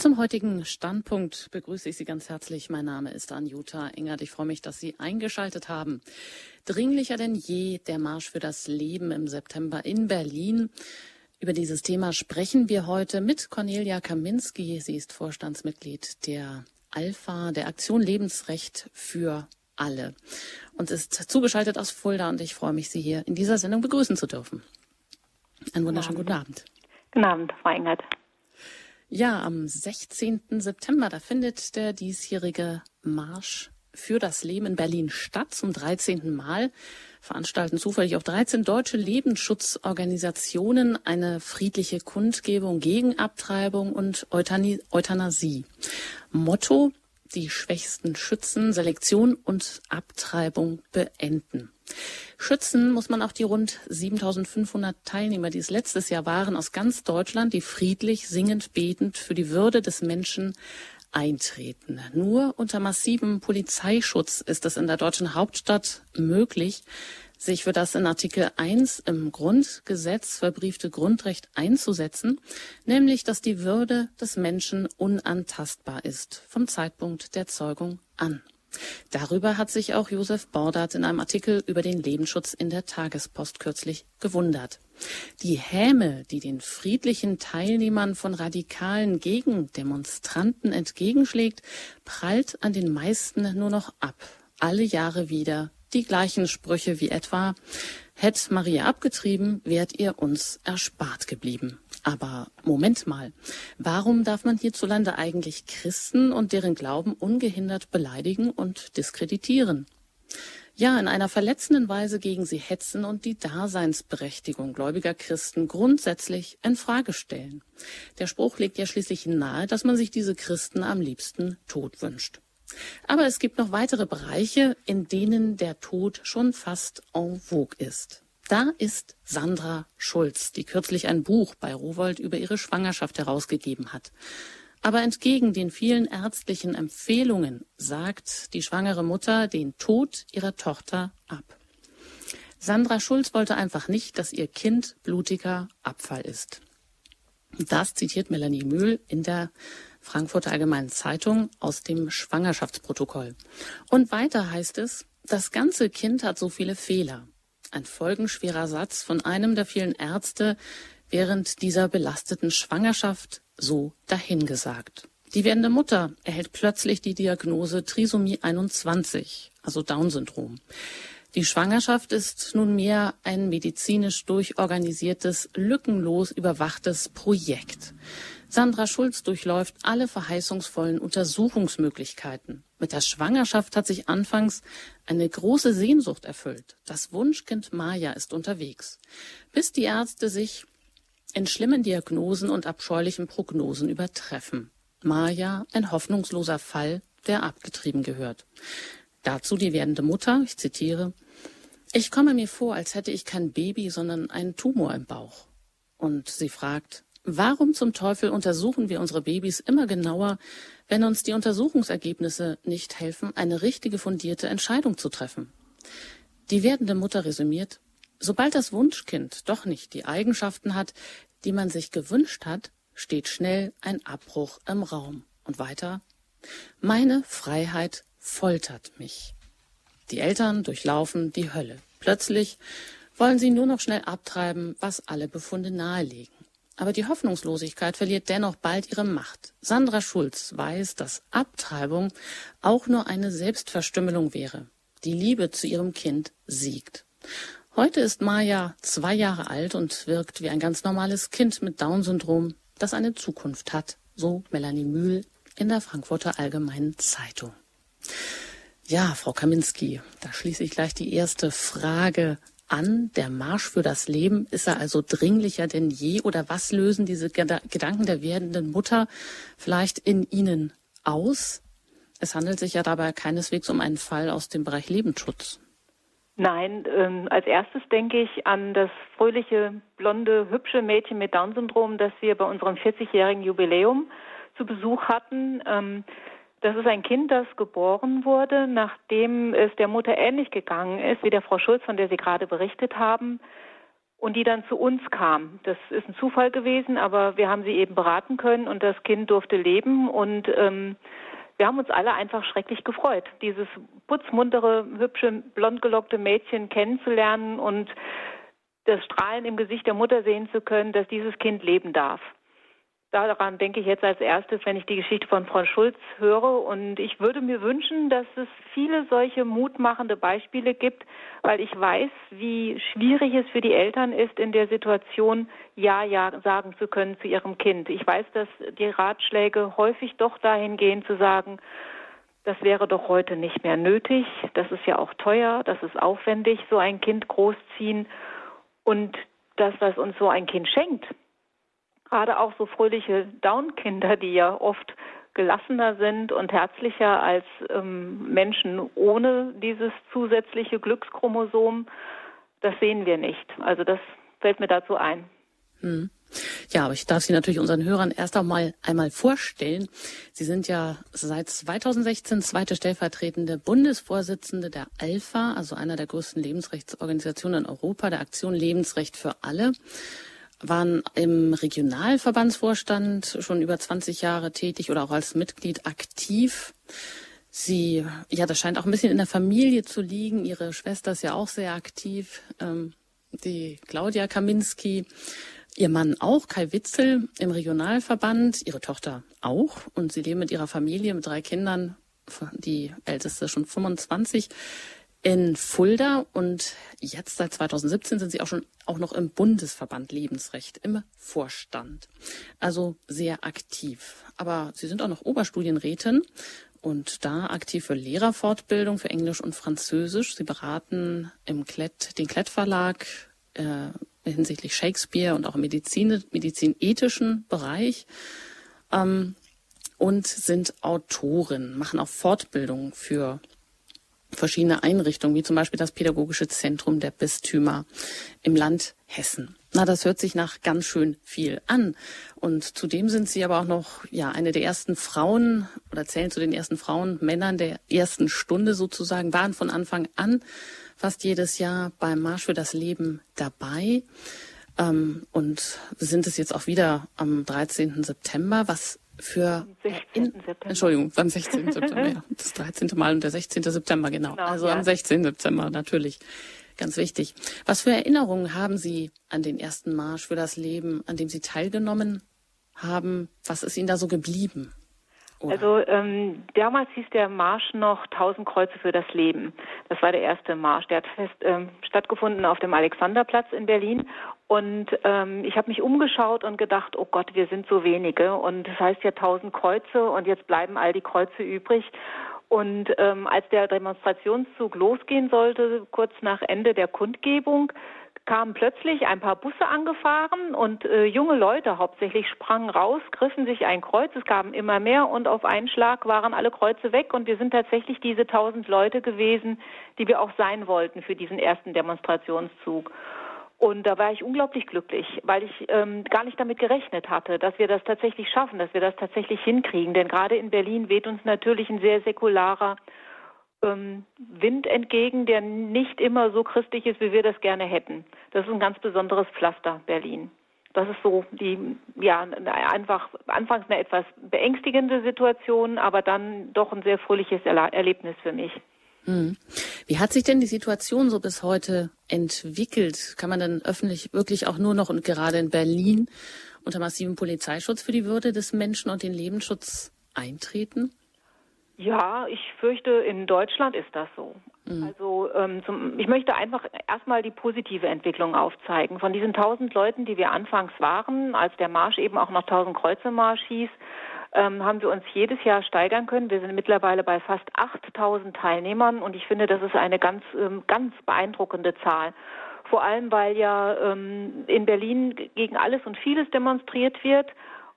Zum heutigen Standpunkt begrüße ich Sie ganz herzlich. Mein Name ist Anjuta Engert. Ich freue mich, dass Sie eingeschaltet haben. Dringlicher denn je der Marsch für das Leben im September in Berlin. Über dieses Thema sprechen wir heute mit Cornelia Kaminski. Sie ist Vorstandsmitglied der Alpha, der Aktion Lebensrecht für alle und ist zugeschaltet aus Fulda und ich freue mich, Sie hier in dieser Sendung begrüßen zu dürfen. Einen wunderschönen guten Abend. Guten Abend, Frau Engert. Ja, am 16. September, da findet der diesjährige Marsch für das Leben in Berlin statt. Zum 13. Mal veranstalten zufällig auch 13 deutsche Lebensschutzorganisationen eine friedliche Kundgebung gegen Abtreibung und Euthanasie. Motto, die Schwächsten schützen, Selektion und Abtreibung beenden. Schützen muss man auch die rund 7500 Teilnehmer, die es letztes Jahr waren, aus ganz Deutschland, die friedlich, singend, betend für die Würde des Menschen eintreten. Nur unter massivem Polizeischutz ist es in der deutschen Hauptstadt möglich, sich für das in Artikel 1 im Grundgesetz verbriefte Grundrecht einzusetzen, nämlich dass die Würde des Menschen unantastbar ist vom Zeitpunkt der Zeugung an. Darüber hat sich auch Josef Bordat in einem Artikel über den Lebensschutz in der Tagespost kürzlich gewundert. Die Häme, die den friedlichen Teilnehmern von radikalen Gegendemonstranten entgegenschlägt, prallt an den meisten nur noch ab. Alle Jahre wieder die gleichen Sprüche wie etwa Hätt Maria abgetrieben, wärt ihr uns erspart geblieben. Aber Moment mal, warum darf man hierzulande eigentlich Christen und deren Glauben ungehindert beleidigen und diskreditieren? Ja, in einer verletzenden Weise gegen sie hetzen und die Daseinsberechtigung gläubiger Christen grundsätzlich in Frage stellen. Der Spruch legt ja schließlich nahe, dass man sich diese Christen am liebsten tot wünscht. Aber es gibt noch weitere Bereiche, in denen der Tod schon fast en vogue ist. Da ist Sandra Schulz, die kürzlich ein Buch bei Rowold über ihre Schwangerschaft herausgegeben hat. Aber entgegen den vielen ärztlichen Empfehlungen sagt die schwangere Mutter den Tod ihrer Tochter ab. Sandra Schulz wollte einfach nicht, dass ihr Kind blutiger Abfall ist. Das zitiert Melanie Mühl in der Frankfurter Allgemeinen Zeitung aus dem Schwangerschaftsprotokoll. Und weiter heißt es, das ganze Kind hat so viele Fehler. Ein folgenschwerer Satz von einem der vielen Ärzte während dieser belasteten Schwangerschaft so dahingesagt. Die werdende Mutter erhält plötzlich die Diagnose Trisomie 21, also Down-Syndrom. Die Schwangerschaft ist nunmehr ein medizinisch durchorganisiertes, lückenlos überwachtes Projekt. Sandra Schulz durchläuft alle verheißungsvollen Untersuchungsmöglichkeiten. Mit der Schwangerschaft hat sich anfangs eine große Sehnsucht erfüllt. Das Wunschkind Maja ist unterwegs. Bis die Ärzte sich in schlimmen Diagnosen und abscheulichen Prognosen übertreffen. Maja ein hoffnungsloser Fall, der abgetrieben gehört. Dazu die werdende Mutter, ich zitiere, ich komme mir vor, als hätte ich kein Baby, sondern einen Tumor im Bauch. Und sie fragt, Warum zum Teufel untersuchen wir unsere Babys immer genauer, wenn uns die Untersuchungsergebnisse nicht helfen, eine richtige fundierte Entscheidung zu treffen? Die werdende Mutter resümiert, sobald das Wunschkind doch nicht die Eigenschaften hat, die man sich gewünscht hat, steht schnell ein Abbruch im Raum. Und weiter, meine Freiheit foltert mich. Die Eltern durchlaufen die Hölle. Plötzlich wollen sie nur noch schnell abtreiben, was alle Befunde nahelegen. Aber die Hoffnungslosigkeit verliert dennoch bald ihre Macht. Sandra Schulz weiß, dass Abtreibung auch nur eine Selbstverstümmelung wäre. Die Liebe zu ihrem Kind siegt. Heute ist Maja zwei Jahre alt und wirkt wie ein ganz normales Kind mit Down-Syndrom, das eine Zukunft hat, so Melanie Mühl in der Frankfurter Allgemeinen Zeitung. Ja, Frau Kaminski, da schließe ich gleich die erste Frage an. Der Marsch für das Leben ist er also dringlicher denn je? Oder was lösen diese Gedanken der werdenden Mutter vielleicht in Ihnen aus? Es handelt sich ja dabei keineswegs um einen Fall aus dem Bereich Lebensschutz. Nein, ähm, als erstes denke ich an das fröhliche, blonde, hübsche Mädchen mit Down-Syndrom, das wir bei unserem 40-jährigen Jubiläum zu Besuch hatten. Ähm, das ist ein Kind, das geboren wurde, nachdem es der Mutter ähnlich gegangen ist wie der Frau Schulz, von der Sie gerade berichtet haben. und die dann zu uns kam. Das ist ein Zufall gewesen, aber wir haben sie eben beraten können und das Kind durfte leben und ähm, wir haben uns alle einfach schrecklich gefreut, dieses putzmuntere, hübsche, blond gelockte Mädchen kennenzulernen und das Strahlen im Gesicht der Mutter sehen zu können, dass dieses Kind leben darf. Daran denke ich jetzt als erstes, wenn ich die Geschichte von Frau Schulz höre. Und ich würde mir wünschen, dass es viele solche mutmachende Beispiele gibt, weil ich weiß, wie schwierig es für die Eltern ist, in der Situation Ja, Ja sagen zu können zu ihrem Kind. Ich weiß, dass die Ratschläge häufig doch dahin gehen zu sagen, das wäre doch heute nicht mehr nötig. Das ist ja auch teuer, das ist aufwendig, so ein Kind großziehen. Und das, was uns so ein Kind schenkt, gerade auch so fröhliche Down-Kinder, die ja oft gelassener sind und herzlicher als ähm, Menschen ohne dieses zusätzliche Glückschromosom, das sehen wir nicht. Also das fällt mir dazu ein. Hm. Ja, aber ich darf Sie natürlich unseren Hörern erst einmal einmal vorstellen. Sie sind ja seit 2016 zweite stellvertretende Bundesvorsitzende der ALPHA, also einer der größten Lebensrechtsorganisationen in Europa, der Aktion Lebensrecht für alle waren im Regionalverbandsvorstand schon über 20 Jahre tätig oder auch als Mitglied aktiv. Sie, ja, das scheint auch ein bisschen in der Familie zu liegen. Ihre Schwester ist ja auch sehr aktiv, ähm, die Claudia Kaminski. Ihr Mann auch, Kai Witzel, im Regionalverband, ihre Tochter auch. Und sie leben mit ihrer Familie, mit drei Kindern, die älteste schon 25, in Fulda und jetzt seit 2017 sind Sie auch schon auch noch im Bundesverband Lebensrecht im Vorstand. Also sehr aktiv. Aber Sie sind auch noch Oberstudienrätin und da aktiv für Lehrerfortbildung für Englisch und Französisch. Sie beraten im Klett, den Klett Verlag äh, hinsichtlich Shakespeare und auch im Medizin, medizinethischen Bereich. Ähm, und sind Autorin, machen auch Fortbildung für verschiedene Einrichtungen, wie zum Beispiel das Pädagogische Zentrum der Bistümer im Land Hessen. Na, das hört sich nach ganz schön viel an. Und zudem sind Sie aber auch noch, ja, eine der ersten Frauen oder zählen zu den ersten Frauen, Männern der ersten Stunde sozusagen, waren von Anfang an fast jedes Jahr beim Marsch für das Leben dabei. Ähm, und sind es jetzt auch wieder am 13. September. Was für in, Entschuldigung, am 16. September, ja, das 13. Mal und der 16. September, genau. genau also ja. am 16. September natürlich. Ganz wichtig. Was für Erinnerungen haben Sie an den ersten Marsch für das Leben, an dem Sie teilgenommen haben? Was ist Ihnen da so geblieben? Oder? Also ähm, damals hieß der Marsch noch 1000 Kreuze für das Leben. Das war der erste Marsch. Der hat fest, ähm, stattgefunden auf dem Alexanderplatz in Berlin. Und ähm, ich habe mich umgeschaut und gedacht, oh Gott, wir sind so wenige. Und das heißt ja 1000 Kreuze und jetzt bleiben all die Kreuze übrig. Und ähm, als der Demonstrationszug losgehen sollte, kurz nach Ende der Kundgebung, kamen plötzlich ein paar Busse angefahren und äh, junge Leute hauptsächlich sprangen raus, griffen sich ein Kreuz, es gaben immer mehr und auf einen Schlag waren alle Kreuze weg und wir sind tatsächlich diese tausend Leute gewesen, die wir auch sein wollten für diesen ersten Demonstrationszug. Und da war ich unglaublich glücklich, weil ich ähm, gar nicht damit gerechnet hatte, dass wir das tatsächlich schaffen, dass wir das tatsächlich hinkriegen. Denn gerade in Berlin weht uns natürlich ein sehr säkularer ähm, Wind entgegen, der nicht immer so christlich ist, wie wir das gerne hätten. Das ist ein ganz besonderes Pflaster, Berlin. Das ist so die, ja, einfach anfangs eine etwas beängstigende Situation, aber dann doch ein sehr fröhliches Erlebnis für mich. Hm. Wie hat sich denn die Situation so bis heute entwickelt? Kann man denn öffentlich wirklich auch nur noch und gerade in Berlin unter massivem Polizeischutz für die Würde des Menschen und den Lebensschutz eintreten? Ja, ich fürchte, in Deutschland ist das so. Mhm. Also ähm, zum, ich möchte einfach erstmal die positive Entwicklung aufzeigen. Von diesen tausend Leuten, die wir anfangs waren, als der Marsch eben auch noch tausend Kreuze Marsch hieß, ähm, haben wir uns jedes Jahr steigern können. Wir sind mittlerweile bei fast 8000 Teilnehmern und ich finde, das ist eine ganz, ähm, ganz beeindruckende Zahl. Vor allem, weil ja ähm, in Berlin gegen alles und vieles demonstriert wird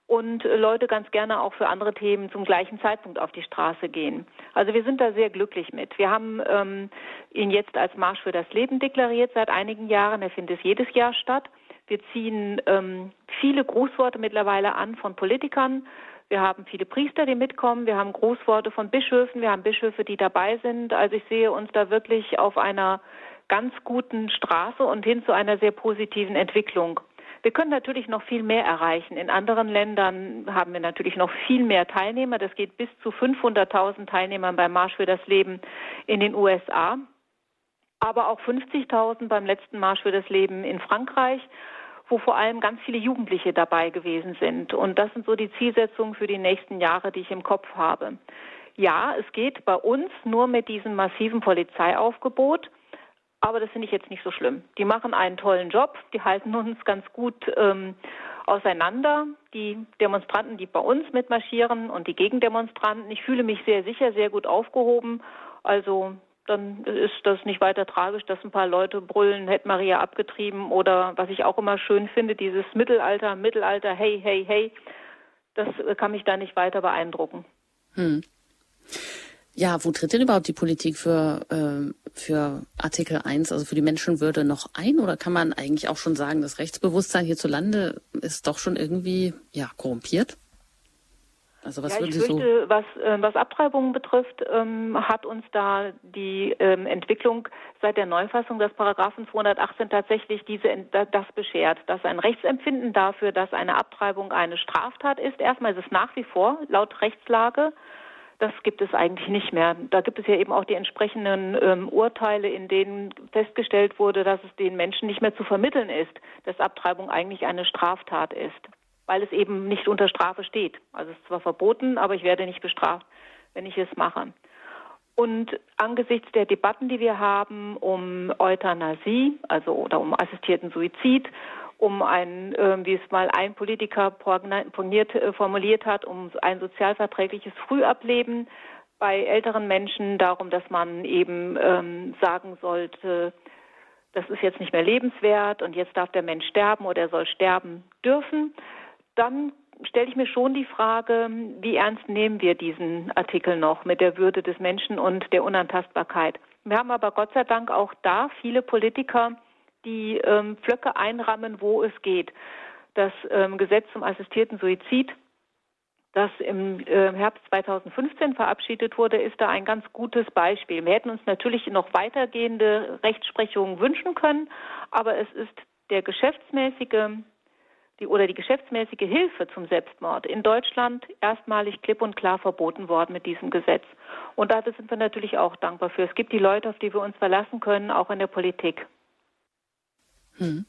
und Leute ganz gerne auch für andere Themen zum gleichen Zeitpunkt auf die Straße gehen. Also wir sind da sehr glücklich mit. Wir haben ähm, ihn jetzt als Marsch für das Leben deklariert seit einigen Jahren. Er findet jedes Jahr statt. Wir ziehen ähm, viele Grußworte mittlerweile an von Politikern. Wir haben viele Priester, die mitkommen. Wir haben Grußworte von Bischöfen. Wir haben Bischöfe, die dabei sind. Also ich sehe uns da wirklich auf einer ganz guten Straße und hin zu einer sehr positiven Entwicklung. Wir können natürlich noch viel mehr erreichen. In anderen Ländern haben wir natürlich noch viel mehr Teilnehmer. Das geht bis zu 500.000 Teilnehmern beim Marsch für das Leben in den USA, aber auch 50.000 beim letzten Marsch für das Leben in Frankreich wo vor allem ganz viele Jugendliche dabei gewesen sind. Und das sind so die Zielsetzungen für die nächsten Jahre, die ich im Kopf habe. Ja, es geht bei uns nur mit diesem massiven Polizeiaufgebot. Aber das finde ich jetzt nicht so schlimm. Die machen einen tollen Job, die halten uns ganz gut ähm, auseinander. Die Demonstranten, die bei uns mitmarschieren und die Gegendemonstranten. Ich fühle mich sehr sicher, sehr gut aufgehoben. Also dann ist das nicht weiter tragisch, dass ein paar Leute brüllen, hätte Maria abgetrieben oder was ich auch immer schön finde, dieses Mittelalter, Mittelalter, hey, hey, hey, das kann mich da nicht weiter beeindrucken. Hm. Ja, wo tritt denn überhaupt die Politik für, äh, für Artikel 1, also für die Menschenwürde noch ein? Oder kann man eigentlich auch schon sagen, das Rechtsbewusstsein hierzulande ist doch schon irgendwie ja, korrumpiert? Also was ja, ich fürchte, so was, äh, was Abtreibungen betrifft, ähm, hat uns da die ähm, Entwicklung seit der Neufassung des Paragraphen 218 tatsächlich diese, das beschert, dass ein Rechtsempfinden dafür, dass eine Abtreibung eine Straftat ist. Erstmal ist es nach wie vor laut Rechtslage das gibt es eigentlich nicht mehr. Da gibt es ja eben auch die entsprechenden ähm, Urteile, in denen festgestellt wurde, dass es den Menschen nicht mehr zu vermitteln ist, dass Abtreibung eigentlich eine Straftat ist, weil es eben nicht unter Strafe steht. Also es ist zwar verboten, aber ich werde nicht bestraft, wenn ich es mache. Und angesichts der Debatten, die wir haben um Euthanasie, also oder um assistierten Suizid um ein, äh, wie es mal ein Politiker pogniert, äh, formuliert hat, um ein sozialverträgliches Frühableben bei älteren Menschen, darum, dass man eben ähm, sagen sollte, das ist jetzt nicht mehr lebenswert und jetzt darf der Mensch sterben oder er soll sterben dürfen, dann stelle ich mir schon die Frage, wie ernst nehmen wir diesen Artikel noch mit der Würde des Menschen und der Unantastbarkeit. Wir haben aber Gott sei Dank auch da viele Politiker, die ähm, Pflöcke einrammen, wo es geht. Das ähm, Gesetz zum assistierten Suizid, das im äh, Herbst 2015 verabschiedet wurde, ist da ein ganz gutes Beispiel. Wir hätten uns natürlich noch weitergehende Rechtsprechungen wünschen können, aber es ist der geschäftsmäßige die, oder die geschäftsmäßige Hilfe zum Selbstmord in Deutschland erstmalig klipp und klar verboten worden mit diesem Gesetz. Und dafür sind wir natürlich auch dankbar für. Es gibt die Leute, auf die wir uns verlassen können, auch in der Politik. Hm.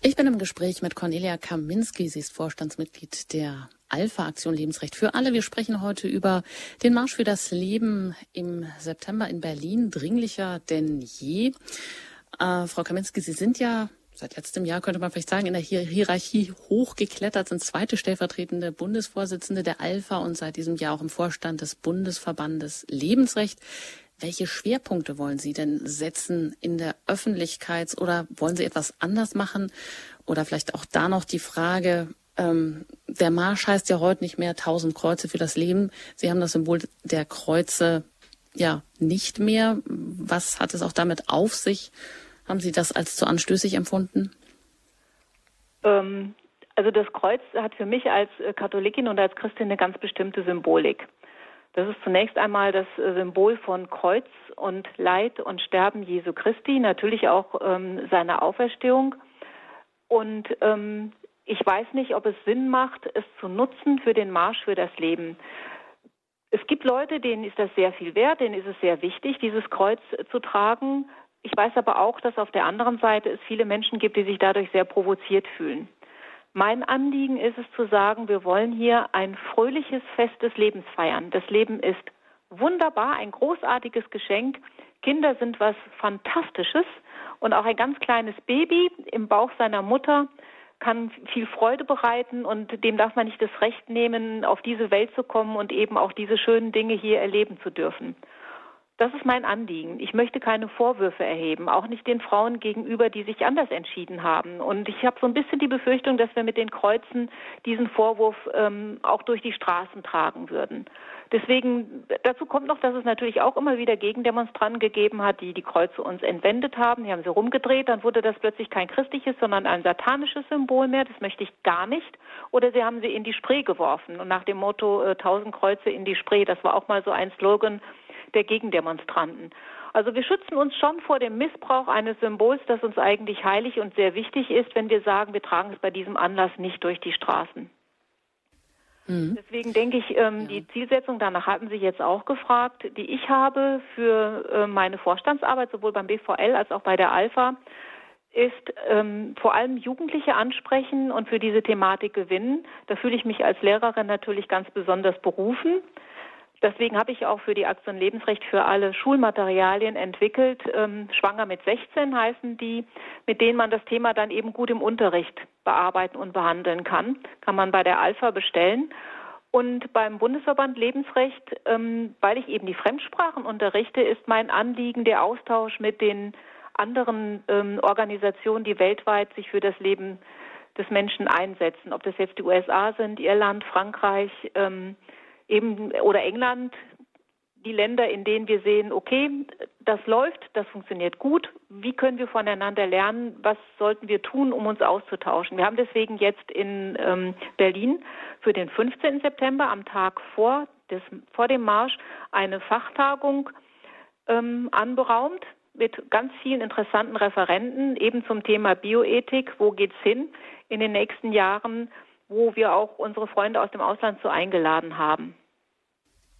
Ich bin im Gespräch mit Cornelia Kaminski. Sie ist Vorstandsmitglied der Alpha-Aktion Lebensrecht für alle. Wir sprechen heute über den Marsch für das Leben im September in Berlin. Dringlicher denn je. Äh, Frau Kaminski, Sie sind ja seit letztem Jahr, könnte man vielleicht sagen, in der Hierarchie hochgeklettert, sind zweite stellvertretende Bundesvorsitzende der Alpha und seit diesem Jahr auch im Vorstand des Bundesverbandes Lebensrecht. Welche Schwerpunkte wollen Sie denn setzen in der Öffentlichkeit oder wollen Sie etwas anders machen? Oder vielleicht auch da noch die Frage, ähm, der Marsch heißt ja heute nicht mehr tausend Kreuze für das Leben. Sie haben das Symbol der Kreuze ja nicht mehr. Was hat es auch damit auf sich? Haben Sie das als zu anstößig empfunden? Ähm, also das Kreuz hat für mich als Katholikin und als Christin eine ganz bestimmte Symbolik. Das ist zunächst einmal das äh, Symbol von Kreuz und Leid und Sterben Jesu Christi, natürlich auch ähm, seine Auferstehung. Und ähm, ich weiß nicht, ob es Sinn macht, es zu nutzen für den Marsch für das Leben. Es gibt Leute, denen ist das sehr viel wert, denen ist es sehr wichtig, dieses Kreuz zu tragen. Ich weiß aber auch, dass auf der anderen Seite es viele Menschen gibt, die sich dadurch sehr provoziert fühlen. Mein Anliegen ist es zu sagen, wir wollen hier ein fröhliches Fest des Lebens feiern. Das Leben ist wunderbar, ein großartiges Geschenk. Kinder sind was Fantastisches und auch ein ganz kleines Baby im Bauch seiner Mutter kann viel Freude bereiten und dem darf man nicht das Recht nehmen, auf diese Welt zu kommen und eben auch diese schönen Dinge hier erleben zu dürfen. Das ist mein Anliegen. Ich möchte keine Vorwürfe erheben, auch nicht den Frauen gegenüber, die sich anders entschieden haben. Und ich habe so ein bisschen die Befürchtung, dass wir mit den Kreuzen diesen Vorwurf ähm, auch durch die Straßen tragen würden. Deswegen, dazu kommt noch, dass es natürlich auch immer wieder Gegendemonstranten gegeben hat, die die Kreuze uns entwendet haben. Die haben sie rumgedreht, dann wurde das plötzlich kein christliches, sondern ein satanisches Symbol mehr. Das möchte ich gar nicht. Oder sie haben sie in die Spree geworfen. Und nach dem Motto äh, tausend Kreuze in die Spree, das war auch mal so ein Slogan, der Gegendemonstranten. Also wir schützen uns schon vor dem Missbrauch eines Symbols, das uns eigentlich heilig und sehr wichtig ist, wenn wir sagen, wir tragen es bei diesem Anlass nicht durch die Straßen. Mhm. Deswegen denke ich, ähm, ja. die Zielsetzung, danach hatten Sie jetzt auch gefragt, die ich habe für äh, meine Vorstandsarbeit, sowohl beim BVL als auch bei der Alpha, ist ähm, vor allem Jugendliche ansprechen und für diese Thematik gewinnen. Da fühle ich mich als Lehrerin natürlich ganz besonders berufen. Deswegen habe ich auch für die Aktion Lebensrecht für alle Schulmaterialien entwickelt. Ähm, Schwanger mit 16 heißen die, mit denen man das Thema dann eben gut im Unterricht bearbeiten und behandeln kann. Kann man bei der Alpha bestellen. Und beim Bundesverband Lebensrecht, ähm, weil ich eben die Fremdsprachen unterrichte, ist mein Anliegen der Austausch mit den anderen ähm, Organisationen, die weltweit sich für das Leben des Menschen einsetzen. Ob das jetzt die USA sind, Irland, Frankreich, ähm, eben oder England, die Länder, in denen wir sehen, okay, das läuft, das funktioniert gut. Wie können wir voneinander lernen? Was sollten wir tun, um uns auszutauschen? Wir haben deswegen jetzt in ähm, Berlin für den 15. September am Tag vor, des, vor dem Marsch eine Fachtagung ähm, anberaumt mit ganz vielen interessanten Referenten eben zum Thema Bioethik. Wo geht's hin in den nächsten Jahren? Wo wir auch unsere Freunde aus dem Ausland so eingeladen haben.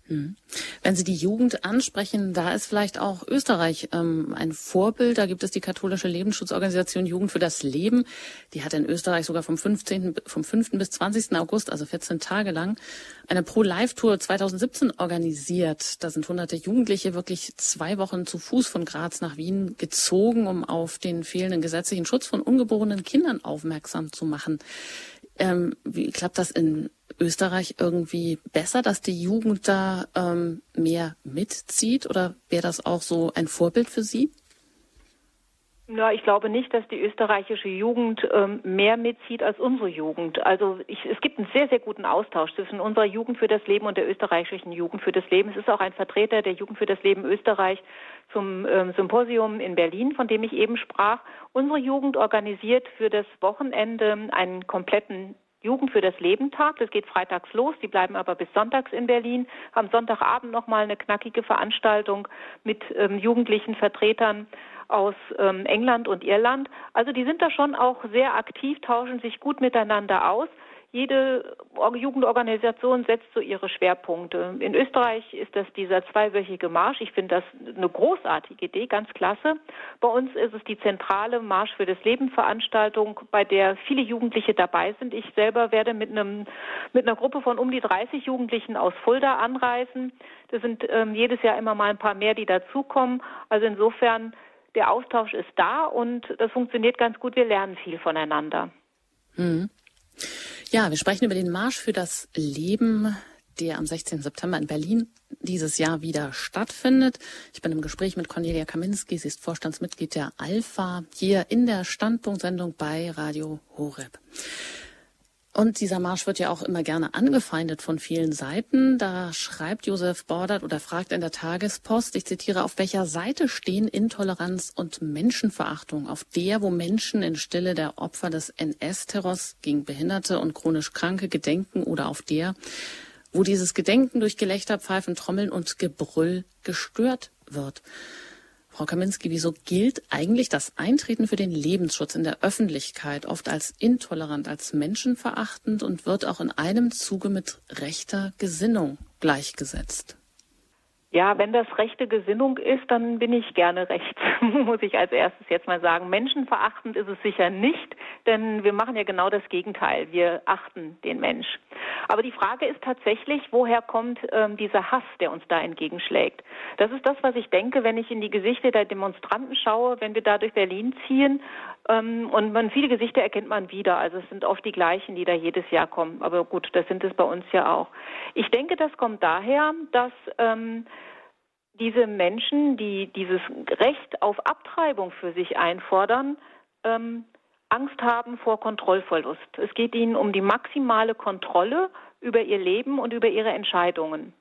Hm. Wenn Sie die Jugend ansprechen, da ist vielleicht auch Österreich ähm, ein Vorbild. Da gibt es die katholische Lebensschutzorganisation Jugend für das Leben. Die hat in Österreich sogar vom 15. vom 5. bis 20. August, also 14 Tage lang, eine Pro-Life-Tour 2017 organisiert. Da sind hunderte Jugendliche wirklich zwei Wochen zu Fuß von Graz nach Wien gezogen, um auf den fehlenden gesetzlichen Schutz von ungeborenen Kindern aufmerksam zu machen. Ähm, wie klappt das in Österreich irgendwie besser, dass die Jugend da ähm, mehr mitzieht? Oder wäre das auch so ein Vorbild für Sie? Ja, ich glaube nicht, dass die österreichische Jugend ähm, mehr mitzieht als unsere Jugend. Also ich, es gibt einen sehr, sehr guten Austausch zwischen unserer Jugend für das Leben und der österreichischen Jugend für das Leben. Es ist auch ein Vertreter der Jugend für das Leben Österreich zum ähm, Symposium in Berlin, von dem ich eben sprach. Unsere Jugend organisiert für das Wochenende einen kompletten Jugend für das Leben Tag. Das geht freitags los, die bleiben aber bis sonntags in Berlin. Am Sonntagabend nochmal eine knackige Veranstaltung mit ähm, jugendlichen Vertretern aus ähm, England und Irland. Also die sind da schon auch sehr aktiv, tauschen sich gut miteinander aus jede Jugendorganisation setzt so ihre Schwerpunkte. In Österreich ist das dieser zweiwöchige Marsch. Ich finde das eine großartige Idee, ganz klasse. Bei uns ist es die zentrale Marsch für das Leben Veranstaltung, bei der viele Jugendliche dabei sind. Ich selber werde mit einem mit einer Gruppe von um die 30 Jugendlichen aus Fulda anreisen. Das sind ähm, jedes Jahr immer mal ein paar mehr, die dazukommen. Also insofern der Austausch ist da und das funktioniert ganz gut. Wir lernen viel voneinander. Mhm. Ja, wir sprechen über den Marsch für das Leben, der am 16. September in Berlin dieses Jahr wieder stattfindet. Ich bin im Gespräch mit Cornelia Kaminski. Sie ist Vorstandsmitglied der Alpha hier in der Standpunktsendung bei Radio Horeb. Und dieser Marsch wird ja auch immer gerne angefeindet von vielen Seiten. Da schreibt Josef Bordert oder fragt in der Tagespost, ich zitiere, auf welcher Seite stehen Intoleranz und Menschenverachtung? Auf der, wo Menschen in Stille der Opfer des NS-Terrors gegen Behinderte und chronisch Kranke gedenken oder auf der, wo dieses Gedenken durch Gelächter, Pfeifen, Trommeln und Gebrüll gestört wird? Frau Kaminski, wieso gilt eigentlich das Eintreten für den Lebensschutz in der Öffentlichkeit oft als intolerant, als menschenverachtend und wird auch in einem Zuge mit rechter Gesinnung gleichgesetzt? Ja, wenn das rechte Gesinnung ist, dann bin ich gerne rechts, muss ich als erstes jetzt mal sagen. Menschenverachtend ist es sicher nicht, denn wir machen ja genau das Gegenteil. Wir achten den Mensch. Aber die Frage ist tatsächlich, woher kommt ähm, dieser Hass, der uns da entgegenschlägt? Das ist das, was ich denke, wenn ich in die Gesichter der Demonstranten schaue, wenn wir da durch Berlin ziehen. Ähm, und man, viele Gesichter erkennt man wieder. Also es sind oft die gleichen, die da jedes Jahr kommen. Aber gut, das sind es bei uns ja auch. Ich denke, das kommt daher, dass ähm, diese Menschen, die dieses Recht auf Abtreibung für sich einfordern, ähm, Angst haben vor Kontrollverlust. Es geht ihnen um die maximale Kontrolle über ihr Leben und über ihre Entscheidungen.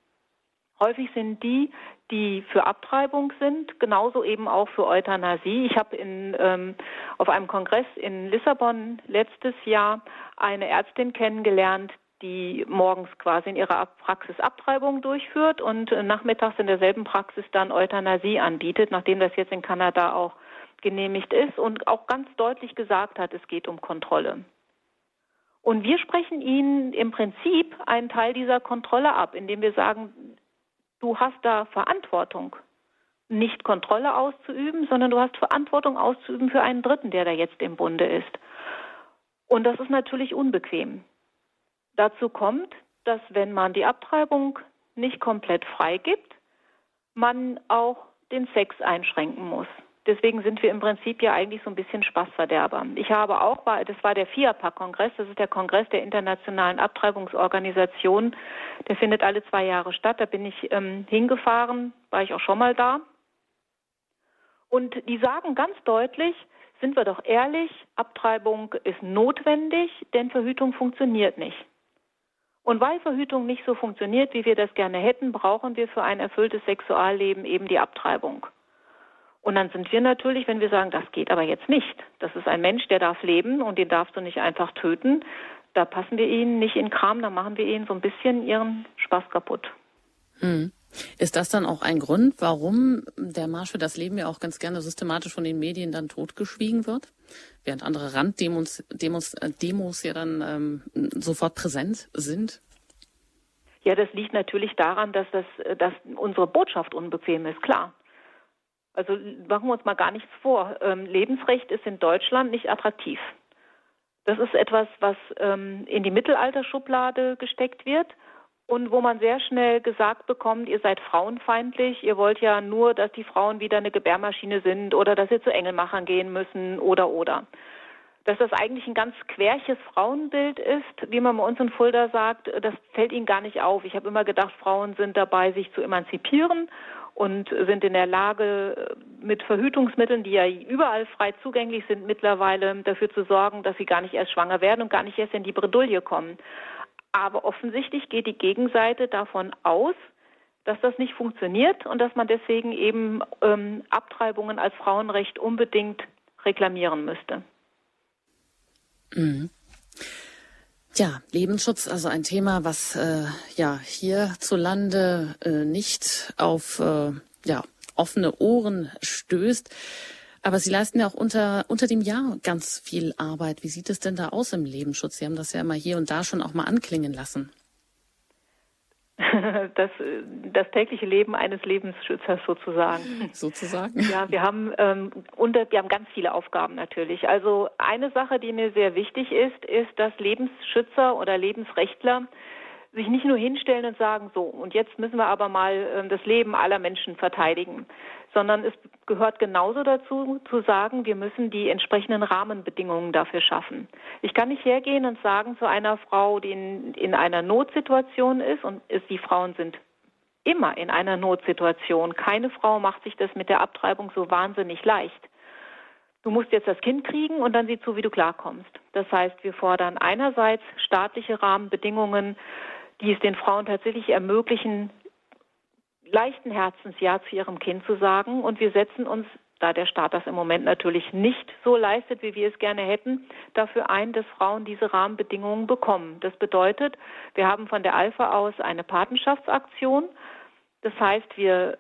Häufig sind die, die für Abtreibung sind, genauso eben auch für Euthanasie. Ich habe ähm, auf einem Kongress in Lissabon letztes Jahr eine Ärztin kennengelernt, die morgens quasi in ihrer Praxis Abtreibung durchführt und nachmittags in derselben Praxis dann Euthanasie anbietet, nachdem das jetzt in Kanada auch genehmigt ist und auch ganz deutlich gesagt hat, es geht um Kontrolle. Und wir sprechen ihnen im Prinzip einen Teil dieser Kontrolle ab, indem wir sagen, du hast da Verantwortung, nicht Kontrolle auszuüben, sondern du hast Verantwortung auszuüben für einen Dritten, der da jetzt im Bunde ist. Und das ist natürlich unbequem. Dazu kommt, dass wenn man die Abtreibung nicht komplett freigibt, man auch den Sex einschränken muss. Deswegen sind wir im Prinzip ja eigentlich so ein bisschen Spaßverderber. Ich habe auch, das war der FIAPAC-Kongress, das ist der Kongress der internationalen Abtreibungsorganisationen. Der findet alle zwei Jahre statt. Da bin ich ähm, hingefahren, war ich auch schon mal da. Und die sagen ganz deutlich, sind wir doch ehrlich, Abtreibung ist notwendig, denn Verhütung funktioniert nicht. Und weil Verhütung nicht so funktioniert, wie wir das gerne hätten, brauchen wir für ein erfülltes Sexualleben eben die Abtreibung. Und dann sind wir natürlich, wenn wir sagen, das geht aber jetzt nicht, das ist ein Mensch, der darf leben und den darfst du nicht einfach töten, da passen wir ihnen nicht in Kram, da machen wir ihnen so ein bisschen ihren Spaß kaputt. Hm. Ist das dann auch ein Grund, warum der Marsch für das Leben ja auch ganz gerne systematisch von den Medien dann totgeschwiegen wird? Während andere Randdemos Demos, äh, Demos ja dann ähm, sofort präsent sind? Ja, das liegt natürlich daran, dass, das, dass unsere Botschaft unbequem ist, klar. Also machen wir uns mal gar nichts vor. Ähm, Lebensrecht ist in Deutschland nicht attraktiv. Das ist etwas, was ähm, in die Mittelalterschublade gesteckt wird und wo man sehr schnell gesagt bekommt, ihr seid frauenfeindlich, ihr wollt ja nur, dass die Frauen wieder eine Gebärmaschine sind oder dass sie zu Engelmachern gehen müssen oder oder. Dass das eigentlich ein ganz querches Frauenbild ist, wie man bei uns in Fulda sagt, das fällt ihnen gar nicht auf. Ich habe immer gedacht, Frauen sind dabei, sich zu emanzipieren und sind in der Lage, mit Verhütungsmitteln, die ja überall frei zugänglich sind, mittlerweile dafür zu sorgen, dass sie gar nicht erst schwanger werden und gar nicht erst in die Bredouille kommen. Aber offensichtlich geht die Gegenseite davon aus, dass das nicht funktioniert und dass man deswegen eben ähm, Abtreibungen als Frauenrecht unbedingt reklamieren müsste. Mhm. Ja, Lebensschutz, also ein Thema, was äh, ja hierzulande äh, nicht auf äh, ja, offene Ohren stößt. Aber Sie leisten ja auch unter, unter dem Jahr ganz viel Arbeit. Wie sieht es denn da aus im Lebensschutz? Sie haben das ja immer hier und da schon auch mal anklingen lassen. das, das tägliche Leben eines Lebensschützers sozusagen. Sozusagen. Ja, wir haben ähm, unter, wir haben ganz viele Aufgaben natürlich. Also eine Sache, die mir sehr wichtig ist, ist, dass Lebensschützer oder Lebensrechtler sich nicht nur hinstellen und sagen, so, und jetzt müssen wir aber mal äh, das Leben aller Menschen verteidigen, sondern es gehört genauso dazu zu sagen, wir müssen die entsprechenden Rahmenbedingungen dafür schaffen. Ich kann nicht hergehen und sagen zu einer Frau, die in, in einer Notsituation ist, und ist, die Frauen sind immer in einer Notsituation. Keine Frau macht sich das mit der Abtreibung so wahnsinnig leicht. Du musst jetzt das Kind kriegen und dann sieh zu, wie du klarkommst. Das heißt, wir fordern einerseits staatliche Rahmenbedingungen, die es den Frauen tatsächlich ermöglichen, leichten Herzens Ja zu ihrem Kind zu sagen. Und wir setzen uns, da der Staat das im Moment natürlich nicht so leistet, wie wir es gerne hätten, dafür ein, dass Frauen diese Rahmenbedingungen bekommen. Das bedeutet, wir haben von der Alpha aus eine Patenschaftsaktion. Das heißt, wir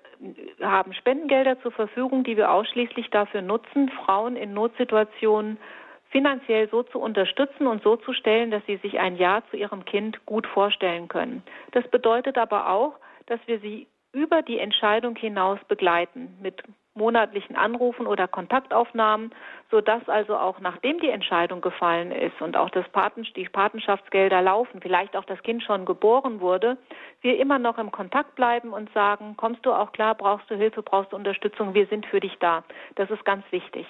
haben Spendengelder zur Verfügung, die wir ausschließlich dafür nutzen, Frauen in Notsituationen finanziell so zu unterstützen und so zu stellen, dass sie sich ein Ja zu ihrem Kind gut vorstellen können. Das bedeutet aber auch, dass wir sie über die Entscheidung hinaus begleiten mit monatlichen Anrufen oder Kontaktaufnahmen, sodass also auch nachdem die Entscheidung gefallen ist und auch das Paten, die Patenschaftsgelder laufen, vielleicht auch das Kind schon geboren wurde, wir immer noch im Kontakt bleiben und sagen, kommst du auch klar, brauchst du Hilfe, brauchst du Unterstützung, wir sind für dich da. Das ist ganz wichtig.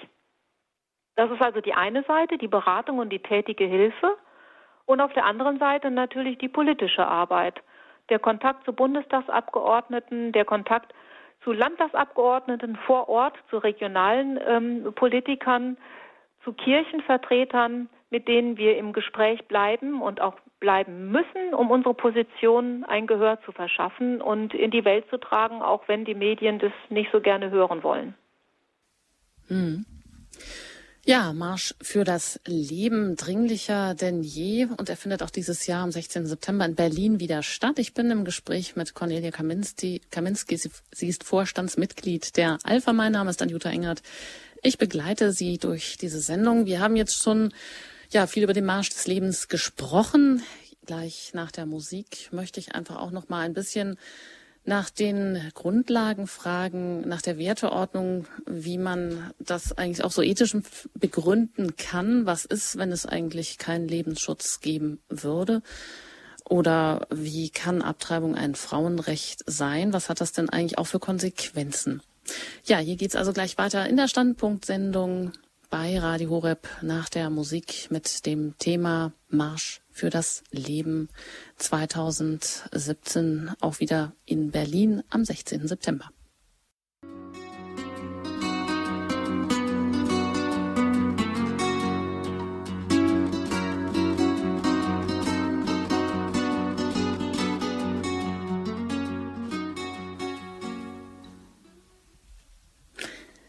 Das ist also die eine Seite, die Beratung und die tätige Hilfe. Und auf der anderen Seite natürlich die politische Arbeit. Der Kontakt zu Bundestagsabgeordneten, der Kontakt zu Landtagsabgeordneten vor Ort, zu regionalen ähm, Politikern, zu Kirchenvertretern, mit denen wir im Gespräch bleiben und auch bleiben müssen, um unsere Position ein Gehör zu verschaffen und in die Welt zu tragen, auch wenn die Medien das nicht so gerne hören wollen. Mhm. Ja, Marsch für das Leben dringlicher denn je und er findet auch dieses Jahr am 16. September in Berlin wieder statt. Ich bin im Gespräch mit Cornelia Kaminski. Kaminski. Sie, ist Vorstandsmitglied der Alpha. Mein Name ist Anjuta Engert. Ich begleite Sie durch diese Sendung. Wir haben jetzt schon ja viel über den Marsch des Lebens gesprochen. Gleich nach der Musik möchte ich einfach auch noch mal ein bisschen nach den Grundlagen fragen, nach der Werteordnung, wie man das eigentlich auch so ethisch begründen kann. Was ist, wenn es eigentlich keinen Lebensschutz geben würde? Oder wie kann Abtreibung ein Frauenrecht sein? Was hat das denn eigentlich auch für Konsequenzen? Ja, hier geht's also gleich weiter in der Standpunktsendung bei Radio Horeb nach der Musik mit dem Thema Marsch für das Leben 2017 auch wieder in Berlin am 16. September.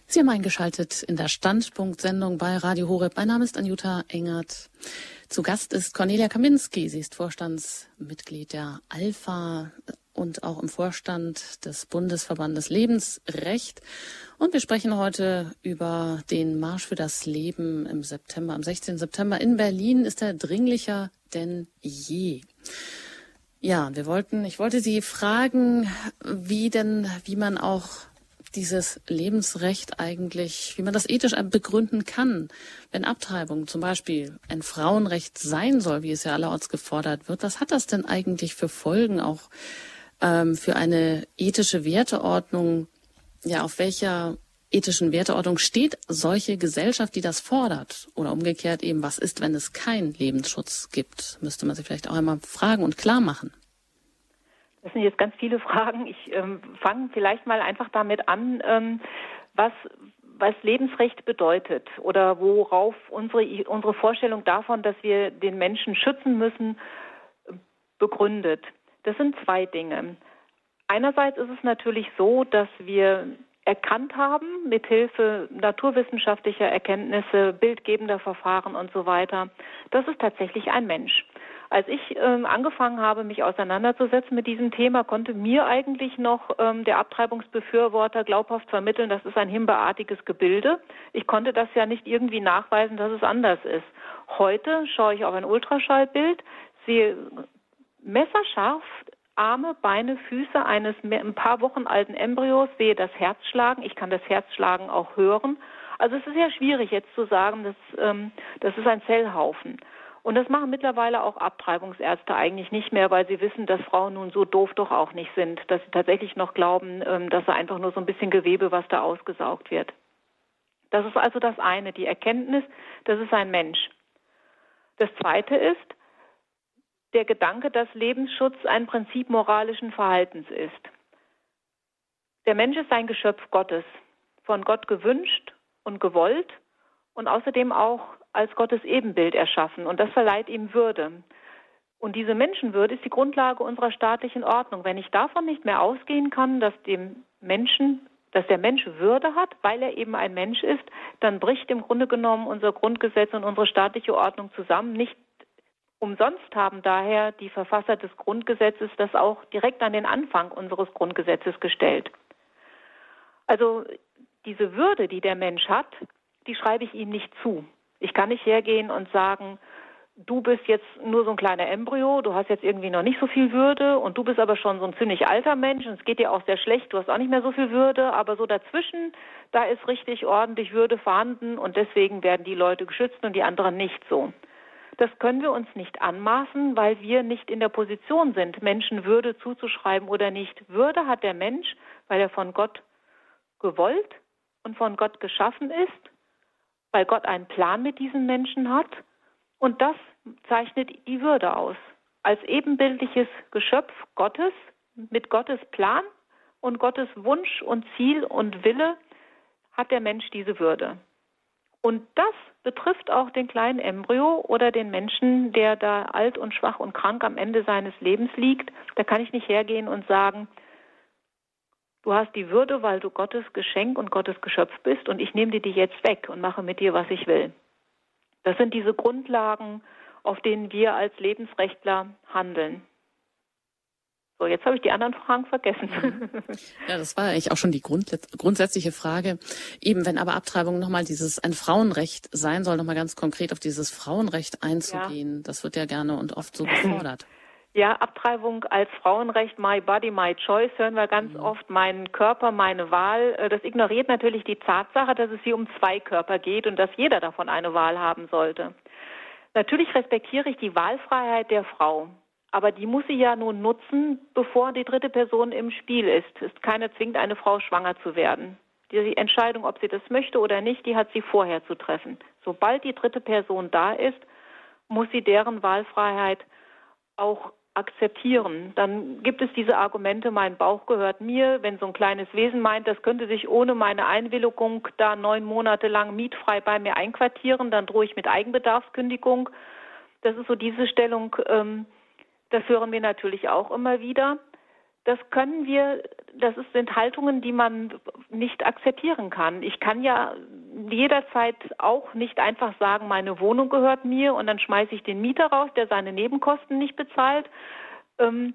Sie haben eingeschaltet in der Standpunktsendung bei Radio Horeb. Mein Name ist Anjuta Engert. Zu Gast ist Cornelia Kaminski. Sie ist Vorstandsmitglied der Alpha und auch im Vorstand des Bundesverbandes Lebensrecht. Und wir sprechen heute über den Marsch für das Leben im September. Am 16. September in Berlin ist er dringlicher denn je. Ja, wir wollten, ich wollte Sie fragen, wie denn, wie man auch dieses Lebensrecht eigentlich, wie man das ethisch begründen kann, wenn Abtreibung zum Beispiel ein Frauenrecht sein soll, wie es ja allerorts gefordert wird. Was hat das denn eigentlich für Folgen auch ähm, für eine ethische Werteordnung? Ja, auf welcher ethischen Werteordnung steht solche Gesellschaft, die das fordert? Oder umgekehrt eben, was ist, wenn es keinen Lebensschutz gibt? Müsste man sich vielleicht auch einmal fragen und klar machen. Das sind jetzt ganz viele Fragen. Ich ähm, fange vielleicht mal einfach damit an, ähm, was, was Lebensrecht bedeutet oder worauf unsere, unsere Vorstellung davon, dass wir den Menschen schützen müssen, begründet. Das sind zwei Dinge. Einerseits ist es natürlich so, dass wir erkannt haben, mithilfe naturwissenschaftlicher Erkenntnisse, bildgebender Verfahren und so weiter, das ist tatsächlich ein Mensch. Als ich ähm, angefangen habe, mich auseinanderzusetzen mit diesem Thema, konnte mir eigentlich noch ähm, der Abtreibungsbefürworter glaubhaft vermitteln, das ist ein himbeartiges Gebilde. Ich konnte das ja nicht irgendwie nachweisen, dass es anders ist. Heute schaue ich auf ein Ultraschallbild, sehe messerscharf Arme, Beine, Füße eines ein paar Wochen alten Embryos, sehe das Herz schlagen. Ich kann das Herzschlagen auch hören. Also es ist sehr schwierig jetzt zu sagen, dass, ähm, das ist ein Zellhaufen. Und das machen mittlerweile auch Abtreibungsärzte eigentlich nicht mehr, weil sie wissen, dass Frauen nun so doof doch auch nicht sind, dass sie tatsächlich noch glauben, ähm, dass da einfach nur so ein bisschen Gewebe, was da ausgesaugt wird. Das ist also das eine, die Erkenntnis, das ist ein Mensch. Das zweite ist der Gedanke, dass Lebensschutz ein Prinzip moralischen Verhaltens ist. Der Mensch ist ein Geschöpf Gottes, von Gott gewünscht und gewollt und außerdem auch als Gottes Ebenbild erschaffen und das verleiht ihm Würde. Und diese Menschenwürde ist die Grundlage unserer staatlichen Ordnung. Wenn ich davon nicht mehr ausgehen kann, dass dem Menschen, dass der Mensch Würde hat, weil er eben ein Mensch ist, dann bricht im Grunde genommen unser Grundgesetz und unsere staatliche Ordnung zusammen. Nicht umsonst haben daher die Verfasser des Grundgesetzes das auch direkt an den Anfang unseres Grundgesetzes gestellt. Also diese Würde, die der Mensch hat, die schreibe ich ihm nicht zu. Ich kann nicht hergehen und sagen, du bist jetzt nur so ein kleiner Embryo, du hast jetzt irgendwie noch nicht so viel Würde und du bist aber schon so ein ziemlich alter Mensch und es geht dir auch sehr schlecht, du hast auch nicht mehr so viel Würde, aber so dazwischen, da ist richtig ordentlich Würde vorhanden und deswegen werden die Leute geschützt und die anderen nicht so. Das können wir uns nicht anmaßen, weil wir nicht in der Position sind, Menschen Würde zuzuschreiben oder nicht. Würde hat der Mensch, weil er von Gott gewollt und von Gott geschaffen ist weil Gott einen Plan mit diesen Menschen hat. Und das zeichnet die Würde aus. Als ebenbildliches Geschöpf Gottes mit Gottes Plan und Gottes Wunsch und Ziel und Wille hat der Mensch diese Würde. Und das betrifft auch den kleinen Embryo oder den Menschen, der da alt und schwach und krank am Ende seines Lebens liegt. Da kann ich nicht hergehen und sagen, Du hast die Würde, weil du Gottes Geschenk und Gottes Geschöpf bist und ich nehme dir die jetzt weg und mache mit dir, was ich will. Das sind diese Grundlagen, auf denen wir als Lebensrechtler handeln. So, jetzt habe ich die anderen Fragen vergessen. Ja, das war eigentlich auch schon die grundsätzliche Frage. Eben, wenn aber Abtreibung nochmal dieses ein Frauenrecht sein soll, nochmal ganz konkret auf dieses Frauenrecht einzugehen, ja. das wird ja gerne und oft so gefordert. Ja, Abtreibung als Frauenrecht, my body, my choice, hören wir ganz mhm. oft, mein Körper, meine Wahl. Äh, das ignoriert natürlich die Tatsache, dass es hier um zwei Körper geht und dass jeder davon eine Wahl haben sollte. Natürlich respektiere ich die Wahlfreiheit der Frau. Aber die muss sie ja nun nutzen, bevor die dritte Person im Spiel ist. Es ist keiner zwingt eine Frau schwanger zu werden. Die Entscheidung, ob sie das möchte oder nicht, die hat sie vorher zu treffen. Sobald die dritte Person da ist, muss sie deren Wahlfreiheit auch akzeptieren. Dann gibt es diese Argumente, mein Bauch gehört mir, wenn so ein kleines Wesen meint, das könnte sich ohne meine Einwilligung da neun Monate lang mietfrei bei mir einquartieren, dann drohe ich mit Eigenbedarfskündigung. Das ist so diese Stellung, ähm, das hören wir natürlich auch immer wieder. Das können wir, das sind Haltungen, die man nicht akzeptieren kann. Ich kann ja jederzeit auch nicht einfach sagen, meine Wohnung gehört mir und dann schmeiße ich den Mieter raus, der seine Nebenkosten nicht bezahlt. Ähm,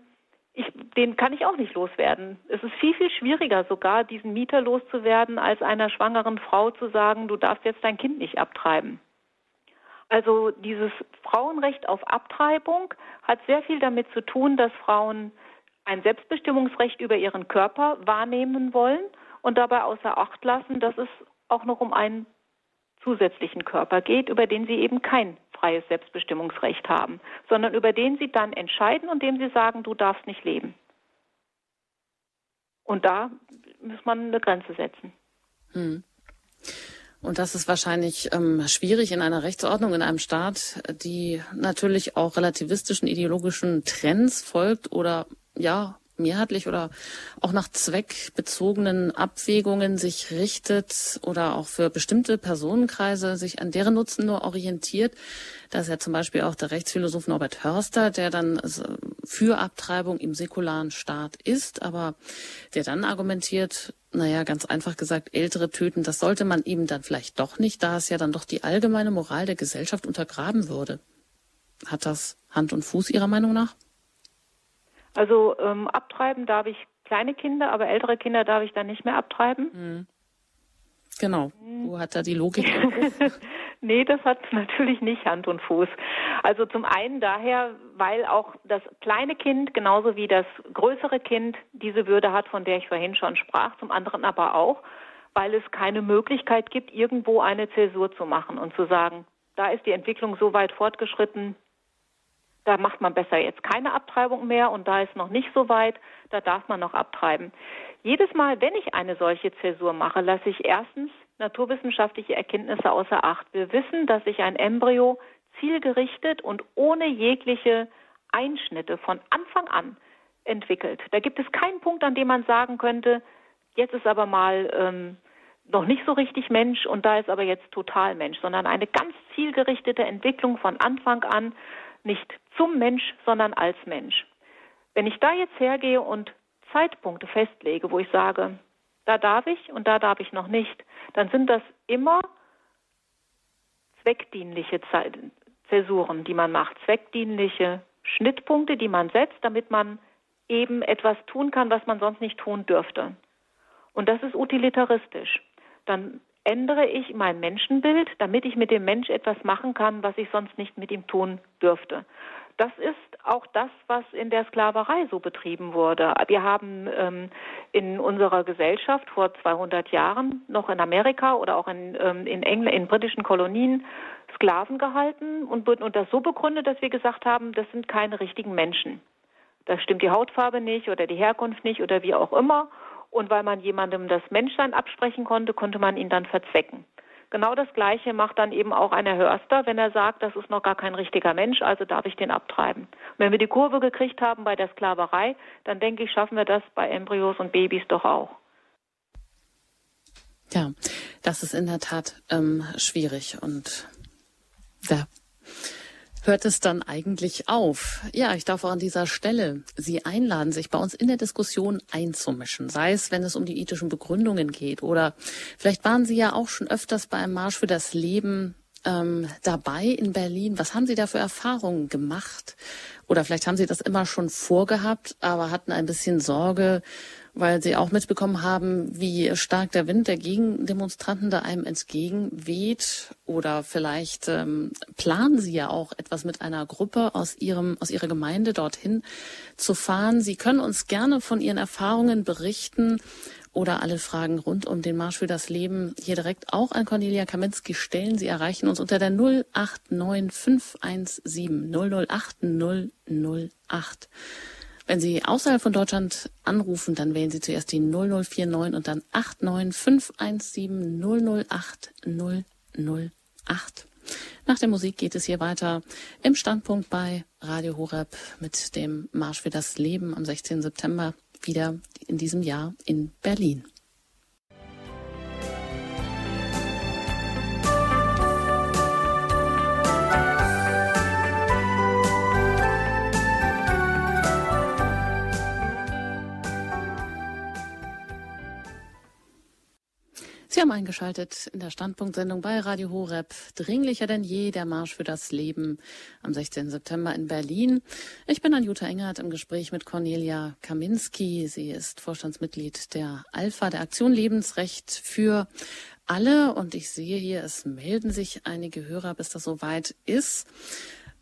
ich, den kann ich auch nicht loswerden. Es ist viel, viel schwieriger sogar, diesen Mieter loszuwerden, als einer schwangeren Frau zu sagen, du darfst jetzt dein Kind nicht abtreiben. Also dieses Frauenrecht auf Abtreibung hat sehr viel damit zu tun, dass Frauen ein Selbstbestimmungsrecht über ihren Körper wahrnehmen wollen und dabei außer Acht lassen, dass es auch noch um einen zusätzlichen Körper geht, über den sie eben kein freies Selbstbestimmungsrecht haben, sondern über den sie dann entscheiden und dem sie sagen, du darfst nicht leben. Und da muss man eine Grenze setzen. Hm. Und das ist wahrscheinlich ähm, schwierig in einer Rechtsordnung, in einem Staat, die natürlich auch relativistischen ideologischen Trends folgt oder ja mehrheitlich oder auch nach zweckbezogenen Abwägungen sich richtet oder auch für bestimmte Personenkreise sich an deren Nutzen nur orientiert. Da ist ja zum Beispiel auch der Rechtsphilosoph Norbert Hörster, der dann für Abtreibung im säkularen Staat ist, aber der dann argumentiert, naja, ganz einfach gesagt, Ältere töten, das sollte man eben dann vielleicht doch nicht, da es ja dann doch die allgemeine Moral der Gesellschaft untergraben würde. Hat das Hand und Fuß Ihrer Meinung nach? Also ähm, abtreiben darf ich kleine Kinder, aber ältere Kinder darf ich dann nicht mehr abtreiben. Mhm. Genau. Wo hat da die Logik? nee, das hat natürlich nicht Hand und Fuß. Also zum einen daher, weil auch das kleine Kind genauso wie das größere Kind diese Würde hat, von der ich vorhin schon sprach. Zum anderen aber auch, weil es keine Möglichkeit gibt, irgendwo eine Zäsur zu machen und zu sagen, da ist die Entwicklung so weit fortgeschritten, da macht man besser jetzt keine Abtreibung mehr und da ist noch nicht so weit, da darf man noch abtreiben. Jedes Mal, wenn ich eine solche Zäsur mache, lasse ich erstens naturwissenschaftliche Erkenntnisse außer Acht. Wir wissen, dass sich ein Embryo zielgerichtet und ohne jegliche Einschnitte von Anfang an entwickelt. Da gibt es keinen Punkt, an dem man sagen könnte, jetzt ist aber mal ähm, noch nicht so richtig Mensch und da ist aber jetzt total Mensch, sondern eine ganz zielgerichtete Entwicklung von Anfang an nicht zum Mensch, sondern als Mensch. Wenn ich da jetzt hergehe und Zeitpunkte festlege, wo ich sage, da darf ich und da darf ich noch nicht, dann sind das immer zweckdienliche Zäsuren, die man macht, zweckdienliche Schnittpunkte, die man setzt, damit man eben etwas tun kann, was man sonst nicht tun dürfte. Und das ist utilitaristisch. Dann ändere ich mein Menschenbild, damit ich mit dem Mensch etwas machen kann, was ich sonst nicht mit ihm tun dürfte. Das ist auch das, was in der Sklaverei so betrieben wurde. Wir haben ähm, in unserer Gesellschaft vor 200 Jahren noch in Amerika oder auch in, ähm, in, England, in britischen Kolonien Sklaven gehalten und, und das so begründet, dass wir gesagt haben, das sind keine richtigen Menschen. Da stimmt die Hautfarbe nicht oder die Herkunft nicht oder wie auch immer. Und weil man jemandem das Menschsein absprechen konnte, konnte man ihn dann verzwecken. Genau das Gleiche macht dann eben auch ein Herr Hörster, wenn er sagt, das ist noch gar kein richtiger Mensch, also darf ich den abtreiben. Und wenn wir die Kurve gekriegt haben bei der Sklaverei, dann denke ich, schaffen wir das bei Embryos und Babys doch auch. Ja, das ist in der Tat ähm, schwierig und ja, hört es dann eigentlich auf? Ja, ich darf auch an dieser Stelle Sie einladen, sich bei uns in der Diskussion einzumischen, sei es, wenn es um die ethischen Begründungen geht oder vielleicht waren Sie ja auch schon öfters bei einem Marsch für das Leben ähm, dabei in Berlin. Was haben Sie da für Erfahrungen gemacht? Oder vielleicht haben Sie das immer schon vorgehabt, aber hatten ein bisschen Sorge, weil sie auch mitbekommen haben, wie stark der Wind der Gegendemonstranten da einem entgegenweht. Oder vielleicht ähm, planen sie ja auch etwas mit einer Gruppe aus ihrem, aus ihrer Gemeinde dorthin zu fahren. Sie können uns gerne von Ihren Erfahrungen berichten oder alle Fragen rund um den Marsch für das Leben hier direkt auch an Cornelia Kaminski stellen. Sie erreichen uns unter der 089517 008 008. Wenn Sie außerhalb von Deutschland anrufen, dann wählen Sie zuerst die 0049 und dann 89517 008 008. Nach der Musik geht es hier weiter im Standpunkt bei Radio Horeb mit dem Marsch für das Leben am 16. September wieder in diesem Jahr in Berlin. Sie haben eingeschaltet in der Standpunktsendung bei Radio Horeb. Dringlicher denn je der Marsch für das Leben am 16. September in Berlin. Ich bin Anjuta Engert im Gespräch mit Cornelia Kaminski. Sie ist Vorstandsmitglied der Alpha, der Aktion Lebensrecht für alle. Und ich sehe hier, es melden sich einige Hörer, bis das soweit ist.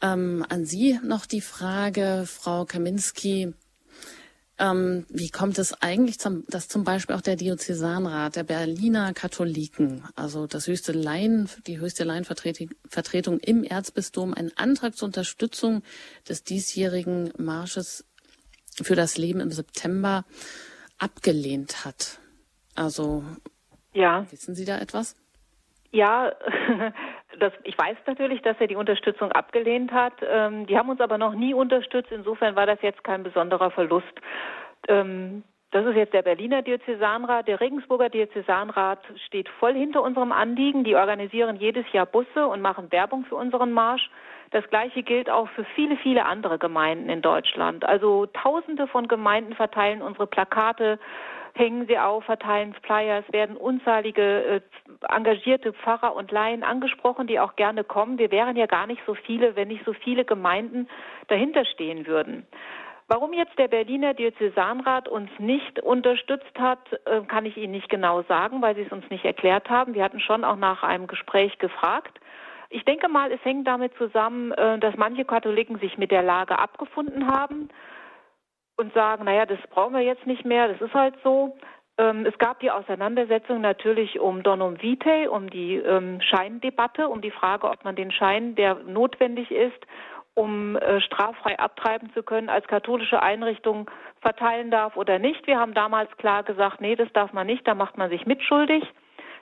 Ähm, an Sie noch die Frage, Frau Kaminski. Ähm, wie kommt es eigentlich, zum, dass zum Beispiel auch der Diözesanrat der Berliner Katholiken, also das höchste Laien, die höchste Laienvertretung im Erzbistum, einen Antrag zur Unterstützung des diesjährigen Marsches für das Leben im September abgelehnt hat? Also, ja. wissen Sie da etwas? Ja, das, ich weiß natürlich, dass er die Unterstützung abgelehnt hat. Ähm, die haben uns aber noch nie unterstützt. Insofern war das jetzt kein besonderer Verlust. Ähm, das ist jetzt der Berliner Diözesanrat. Der Regensburger Diözesanrat steht voll hinter unserem Anliegen. Die organisieren jedes Jahr Busse und machen Werbung für unseren Marsch. Das Gleiche gilt auch für viele, viele andere Gemeinden in Deutschland. Also Tausende von Gemeinden verteilen unsere Plakate, hängen sie auf, verteilen Flyers, werden unzahlige äh, engagierte Pfarrer und Laien angesprochen, die auch gerne kommen. Wir wären ja gar nicht so viele, wenn nicht so viele Gemeinden dahinter stehen würden. Warum jetzt der Berliner Diözesanrat uns nicht unterstützt hat, äh, kann ich Ihnen nicht genau sagen, weil Sie es uns nicht erklärt haben. Wir hatten schon auch nach einem Gespräch gefragt. Ich denke mal, es hängt damit zusammen, äh, dass manche Katholiken sich mit der Lage abgefunden haben und sagen, naja, das brauchen wir jetzt nicht mehr, das ist halt so. Ähm, es gab die Auseinandersetzung natürlich um Donum Vitae, um die ähm, Scheindebatte, um die Frage, ob man den Schein, der notwendig ist, um äh, straffrei abtreiben zu können, als katholische Einrichtung verteilen darf oder nicht. Wir haben damals klar gesagt, nee, das darf man nicht, da macht man sich mitschuldig.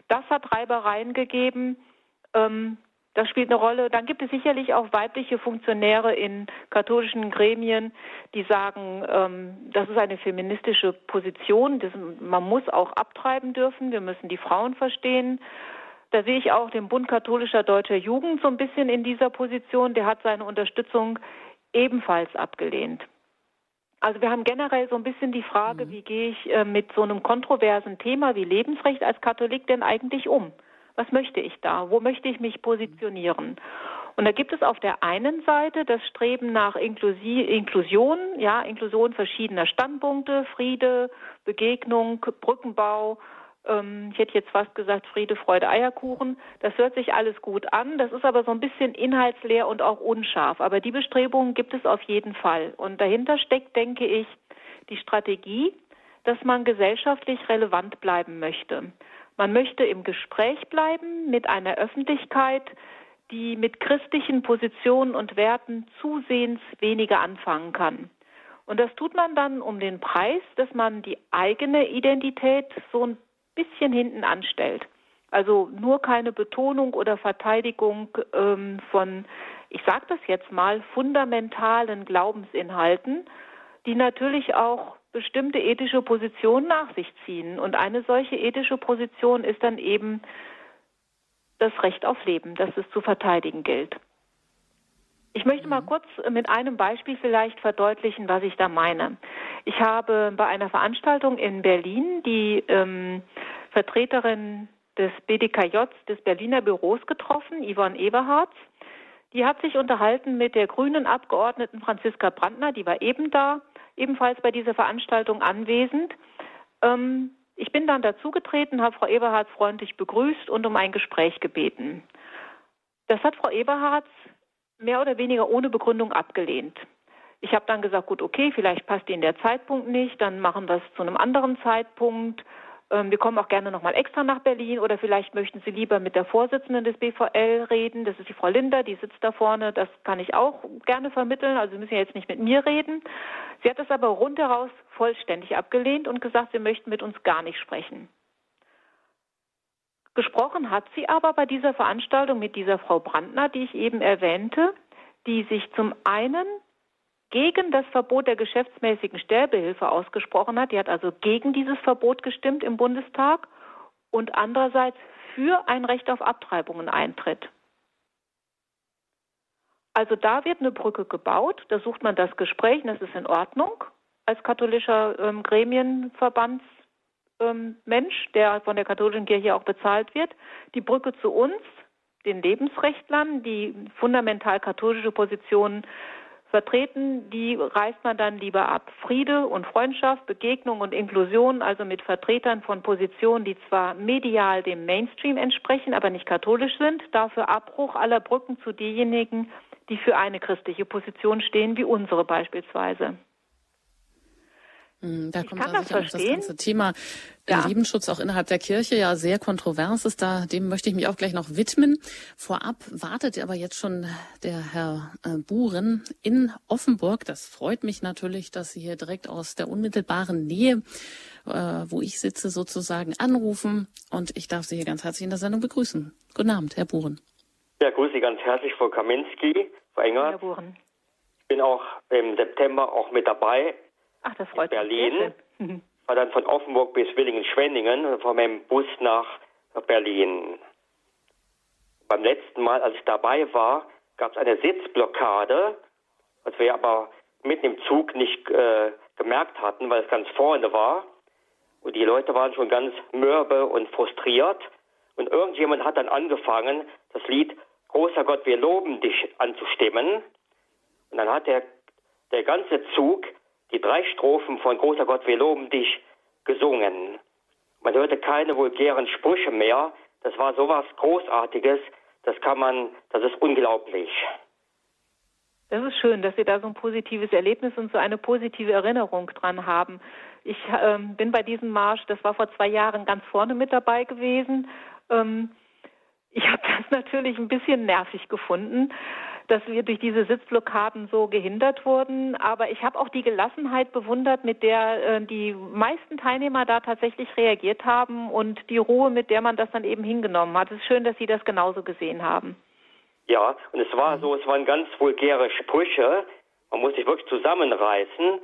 Das hat Reibereien gegeben. Ähm, das spielt eine Rolle. Dann gibt es sicherlich auch weibliche Funktionäre in katholischen Gremien, die sagen, ähm, das ist eine feministische Position. Das, man muss auch abtreiben dürfen. Wir müssen die Frauen verstehen. Da sehe ich auch den Bund katholischer deutscher Jugend so ein bisschen in dieser Position. Der hat seine Unterstützung ebenfalls abgelehnt. Also wir haben generell so ein bisschen die Frage, mhm. wie gehe ich äh, mit so einem kontroversen Thema wie Lebensrecht als Katholik denn eigentlich um? Was möchte ich da? Wo möchte ich mich positionieren? Und da gibt es auf der einen Seite das Streben nach Inklusi Inklusion, ja, Inklusion verschiedener Standpunkte, Friede, Begegnung, Brückenbau. Ähm, ich hätte jetzt fast gesagt Friede, Freude, Eierkuchen. Das hört sich alles gut an. Das ist aber so ein bisschen inhaltsleer und auch unscharf. Aber die Bestrebungen gibt es auf jeden Fall. Und dahinter steckt, denke ich, die Strategie, dass man gesellschaftlich relevant bleiben möchte. Man möchte im Gespräch bleiben mit einer Öffentlichkeit, die mit christlichen Positionen und Werten zusehends weniger anfangen kann. Und das tut man dann um den Preis, dass man die eigene Identität so ein bisschen hinten anstellt. Also nur keine Betonung oder Verteidigung ähm, von, ich sage das jetzt mal, fundamentalen Glaubensinhalten, die natürlich auch bestimmte ethische Positionen nach sich ziehen. Und eine solche ethische Position ist dann eben das Recht auf Leben, das es zu verteidigen gilt. Ich möchte mal kurz mit einem Beispiel vielleicht verdeutlichen, was ich da meine. Ich habe bei einer Veranstaltung in Berlin die ähm, Vertreterin des BDKJ des Berliner Büros getroffen, Yvonne Eberhardt. Die hat sich unterhalten mit der grünen Abgeordneten Franziska Brandner, die war eben da, ebenfalls bei dieser Veranstaltung anwesend. Ähm, ich bin dann dazugetreten, habe Frau Eberhardt freundlich begrüßt und um ein Gespräch gebeten. Das hat Frau Eberhardt mehr oder weniger ohne Begründung abgelehnt. Ich habe dann gesagt, gut, okay, vielleicht passt Ihnen der Zeitpunkt nicht, dann machen wir es zu einem anderen Zeitpunkt. Ähm, wir kommen auch gerne nochmal extra nach Berlin oder vielleicht möchten Sie lieber mit der Vorsitzenden des BVL reden. Das ist die Frau Linder, die sitzt da vorne. Das kann ich auch gerne vermitteln. Also Sie müssen ja jetzt nicht mit mir reden. Sie hat es aber rundheraus vollständig abgelehnt und gesagt, sie möchten mit uns gar nicht sprechen. Gesprochen hat sie aber bei dieser Veranstaltung mit dieser Frau Brandner, die ich eben erwähnte, die sich zum einen gegen das Verbot der geschäftsmäßigen Sterbehilfe ausgesprochen hat. Die hat also gegen dieses Verbot gestimmt im Bundestag und andererseits für ein Recht auf Abtreibungen eintritt. Also da wird eine Brücke gebaut, da sucht man das Gespräch, und das ist in Ordnung als katholischer ähm, Gremienverbandsmensch, ähm, der von der katholischen Kirche auch bezahlt wird. Die Brücke zu uns, den Lebensrechtlern, die fundamental katholische Positionen vertreten, die reißt man dann lieber ab. Friede und Freundschaft, Begegnung und Inklusion, also mit Vertretern von Positionen, die zwar medial dem Mainstream entsprechen, aber nicht katholisch sind, dafür Abbruch aller Brücken zu denjenigen, die für eine christliche Position stehen, wie unsere beispielsweise. Hm, da kommt also das, das ganze Thema ja. Lebensschutz auch innerhalb der Kirche ja sehr kontrovers ist. Da, dem möchte ich mich auch gleich noch widmen. Vorab wartet aber jetzt schon der Herr äh, Buren in Offenburg. Das freut mich natürlich, dass Sie hier direkt aus der unmittelbaren Nähe, äh, wo ich sitze, sozusagen anrufen. Und ich darf Sie hier ganz herzlich in der Sendung begrüßen. Guten Abend, Herr Buren. Ja, grüße Sie ganz herzlich, Frau Kaminski, Frau Enger. Herr Buren. Ich bin auch im September auch mit dabei Ach, das freut Berlin. mich. War dann von Offenburg bis Willingen-Schwenningen von meinem Bus nach Berlin. Beim letzten Mal, als ich dabei war, gab es eine Sitzblockade, was wir aber mitten im Zug nicht äh, gemerkt hatten, weil es ganz vorne war. Und die Leute waren schon ganz mürbe und frustriert. Und irgendjemand hat dann angefangen, das Lied Großer Gott, wir loben dich anzustimmen. Und dann hat der, der ganze Zug die drei Strophen von Großer Gott, wir loben dich gesungen. Man hörte keine vulgären Sprüche mehr. Das war sowas Großartiges. Das kann man, das ist unglaublich. Das ist schön, dass Sie da so ein positives Erlebnis und so eine positive Erinnerung dran haben. Ich ähm, bin bei diesem Marsch, das war vor zwei Jahren, ganz vorne mit dabei gewesen. Ähm, ich habe das natürlich ein bisschen nervig gefunden, dass wir durch diese Sitzblockaden so gehindert wurden. Aber ich habe auch die Gelassenheit bewundert, mit der äh, die meisten Teilnehmer da tatsächlich reagiert haben und die Ruhe, mit der man das dann eben hingenommen hat. Es ist schön, dass Sie das genauso gesehen haben. Ja, und es war so, es waren ganz vulgäre Sprüche. Man muss sich wirklich zusammenreißen.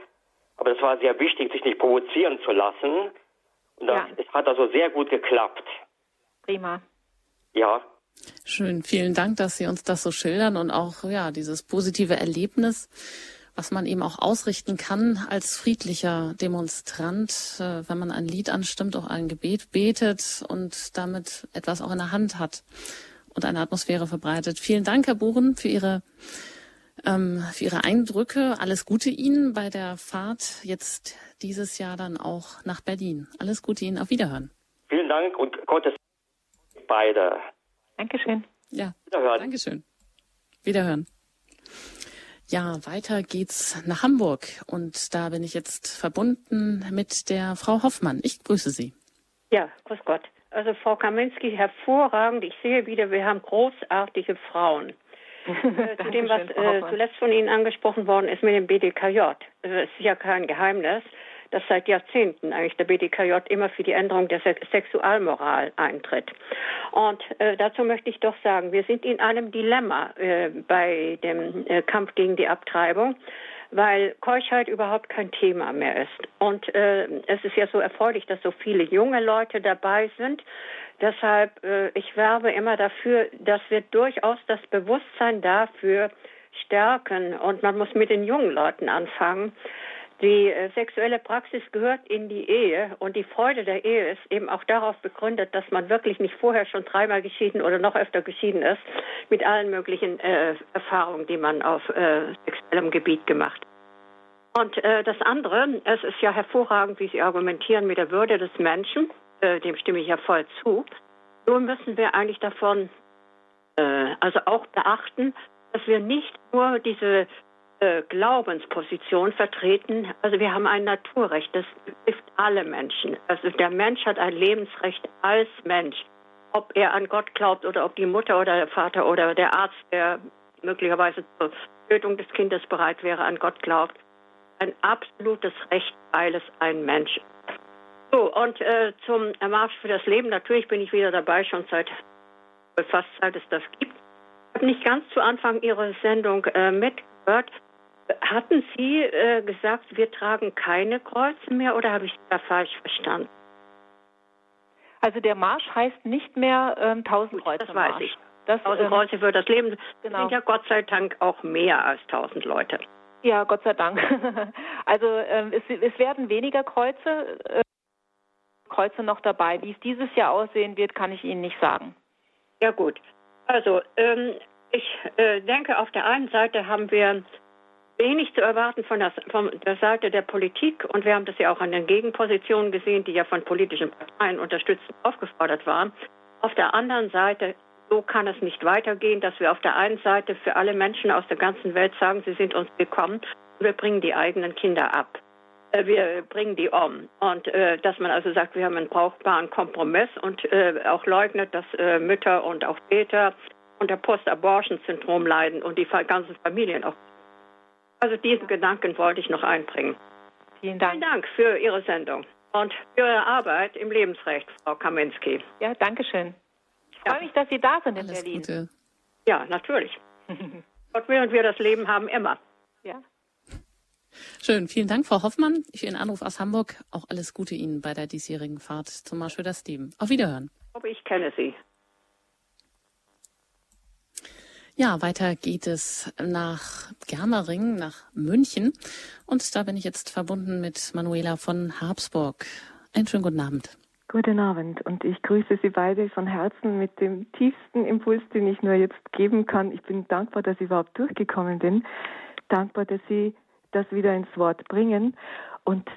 Aber es war sehr wichtig, sich nicht provozieren zu lassen. Und das, ja. es hat also sehr gut geklappt. Prima. Ja, Schön, vielen Dank, dass Sie uns das so schildern und auch ja dieses positive Erlebnis, was man eben auch ausrichten kann als friedlicher Demonstrant, äh, wenn man ein Lied anstimmt, auch ein Gebet betet und damit etwas auch in der Hand hat und eine Atmosphäre verbreitet. Vielen Dank, Herr Buren, für Ihre ähm, für Ihre Eindrücke. Alles Gute Ihnen bei der Fahrt jetzt dieses Jahr dann auch nach Berlin. Alles Gute Ihnen. Auf Wiederhören. Vielen Dank und Gottes beide. Dankeschön. Ja, Wiederhören. Dankeschön. Wiederhören. Ja, weiter geht's nach Hamburg und da bin ich jetzt verbunden mit der Frau Hoffmann. Ich grüße Sie. Ja, grüß Gott. Also Frau Kaminski, hervorragend. Ich sehe wieder, wir haben großartige Frauen. äh, zu dem, was äh, zuletzt von Ihnen angesprochen worden ist mit dem BDKJ. Also es ist ja kein Geheimnis dass seit Jahrzehnten eigentlich der BDKJ immer für die Änderung der Sexualmoral eintritt. Und äh, dazu möchte ich doch sagen, wir sind in einem Dilemma äh, bei dem äh, Kampf gegen die Abtreibung weil Keuschheit überhaupt kein Thema mehr ist. Und äh, es ist ja so erfreulich, dass so viele junge Leute dabei sind. Deshalb, äh, ich werbe immer dafür, dass wir durchaus das Bewusstsein dafür stärken und man muss mit den jungen Leuten anfangen. Die äh, sexuelle Praxis gehört in die Ehe und die Freude der Ehe ist eben auch darauf begründet, dass man wirklich nicht vorher schon dreimal geschieden oder noch öfter geschieden ist, mit allen möglichen äh, Erfahrungen, die man auf äh, sexuellem Gebiet gemacht hat. Und äh, das andere, es ist ja hervorragend, wie Sie argumentieren mit der Würde des Menschen, äh, dem stimme ich ja voll zu. Nur müssen wir eigentlich davon also auch beachten, dass wir nicht nur diese äh, Glaubensposition vertreten. Also wir haben ein Naturrecht, das betrifft alle Menschen. Also der Mensch hat ein Lebensrecht als Mensch. Ob er an Gott glaubt oder ob die Mutter oder der Vater oder der Arzt, der möglicherweise zur Tötung des Kindes bereit wäre, an Gott glaubt. Ein absolutes Recht, weil es ein Mensch ist. So, und äh, zum Marsch für das Leben. Natürlich bin ich wieder dabei, schon seit fast seit es das gibt. Ich habe nicht ganz zu Anfang Ihrer Sendung äh, mitgehört. Hatten Sie äh, gesagt, wir tragen keine Kreuze mehr oder habe ich da falsch verstanden? Also der Marsch heißt nicht mehr ähm, 1000 Kreuze. Das weiß ich. Das, 1000 ähm, Kreuze für das Leben genau. sind ja Gott sei Dank auch mehr als 1000 Leute. Ja, Gott sei Dank. also ähm, es, es, werden weniger Kreuze. Äh, Kreuze noch dabei. Wie es dieses Jahr aussehen wird, kann ich Ihnen nicht sagen. Ja gut. Also ähm, ich äh, denke, auf der einen Seite haben wir wenig zu erwarten von der, von der Seite der Politik und wir haben das ja auch an den Gegenpositionen gesehen, die ja von politischen Parteien unterstützt aufgefordert waren. Auf der anderen Seite, so kann es nicht weitergehen, dass wir auf der einen Seite für alle Menschen aus der ganzen Welt sagen, sie sind uns willkommen und wir bringen die eigenen Kinder ab. Äh, wir bringen die um. Und äh, dass man also sagt, wir haben einen brauchbaren Kompromiss und äh, auch leugnet, dass äh, Mütter und auch Väter unter Post-Abortion-Syndrom leiden und die ganzen Familien auch. Also diesen Gedanken wollte ich noch einbringen. Vielen Dank. Vielen Dank für Ihre Sendung und für Ihre Arbeit im Lebensrecht, Frau Kaminski. Ja, danke schön. Ich freue mich, dass Sie da sind in Alles Berlin. Gute. Ja, natürlich. Gott will und wir das Leben haben immer. Ja. Schön, vielen Dank, Frau Hoffmann, für Ihren Anruf aus Hamburg. Auch alles Gute Ihnen bei der diesjährigen Fahrt zum Marsch für das Leben. Auf Wiederhören. Aber ich kenne Sie. Ja, weiter geht es nach Germering, nach München. Und da bin ich jetzt verbunden mit Manuela von Habsburg. Einen schönen guten Abend. Guten Abend und ich grüße Sie beide von Herzen mit dem tiefsten Impuls, den ich nur jetzt geben kann. Ich bin dankbar, dass ich überhaupt durchgekommen bin. Dankbar, dass Sie das wieder ins Wort bringen. Und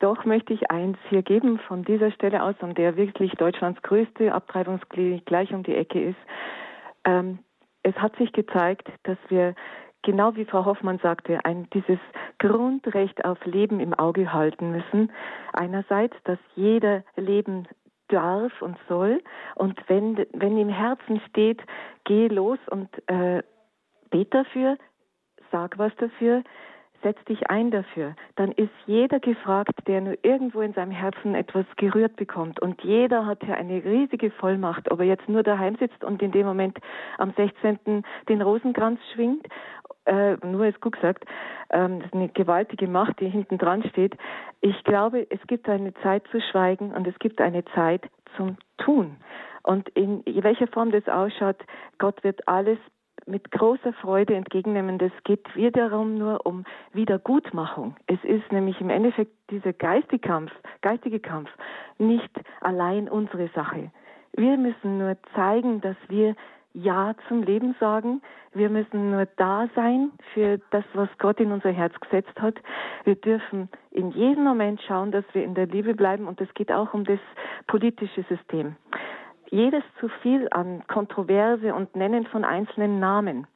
doch möchte ich eins hier geben von dieser Stelle aus, an der wirklich Deutschlands größte Abtreibungsklinik gleich um die Ecke ist. Ähm, es hat sich gezeigt, dass wir, genau wie Frau Hoffmann sagte, ein, dieses Grundrecht auf Leben im Auge halten müssen. Einerseits, dass jeder leben darf und soll. Und wenn, wenn im Herzen steht, geh los und äh, bet dafür, sag was dafür, setz dich ein dafür, dann ist jeder gefragt, der nur irgendwo in seinem Herzen etwas gerührt bekommt. Und jeder hat ja eine riesige Vollmacht, ob er jetzt nur daheim sitzt und in dem Moment am 16. den Rosenkranz schwingt, äh, nur als gut gesagt, ähm, das ist eine gewaltige Macht, die hinten dran steht. Ich glaube, es gibt eine Zeit zu schweigen und es gibt eine Zeit zum Tun. Und in welcher Form das ausschaut, Gott wird alles mit großer Freude entgegennehmen. Das geht wiederum nur um Wiedergutmachung. Es ist nämlich im Endeffekt dieser geistige Kampf, geistige Kampf nicht allein unsere Sache. Wir müssen nur zeigen, dass wir ja zum Leben sagen. Wir müssen nur da sein für das, was Gott in unser Herz gesetzt hat. Wir dürfen in jedem Moment schauen, dass wir in der Liebe bleiben und es geht auch um das politische System jedes zu viel an Kontroverse und Nennen von einzelnen Namen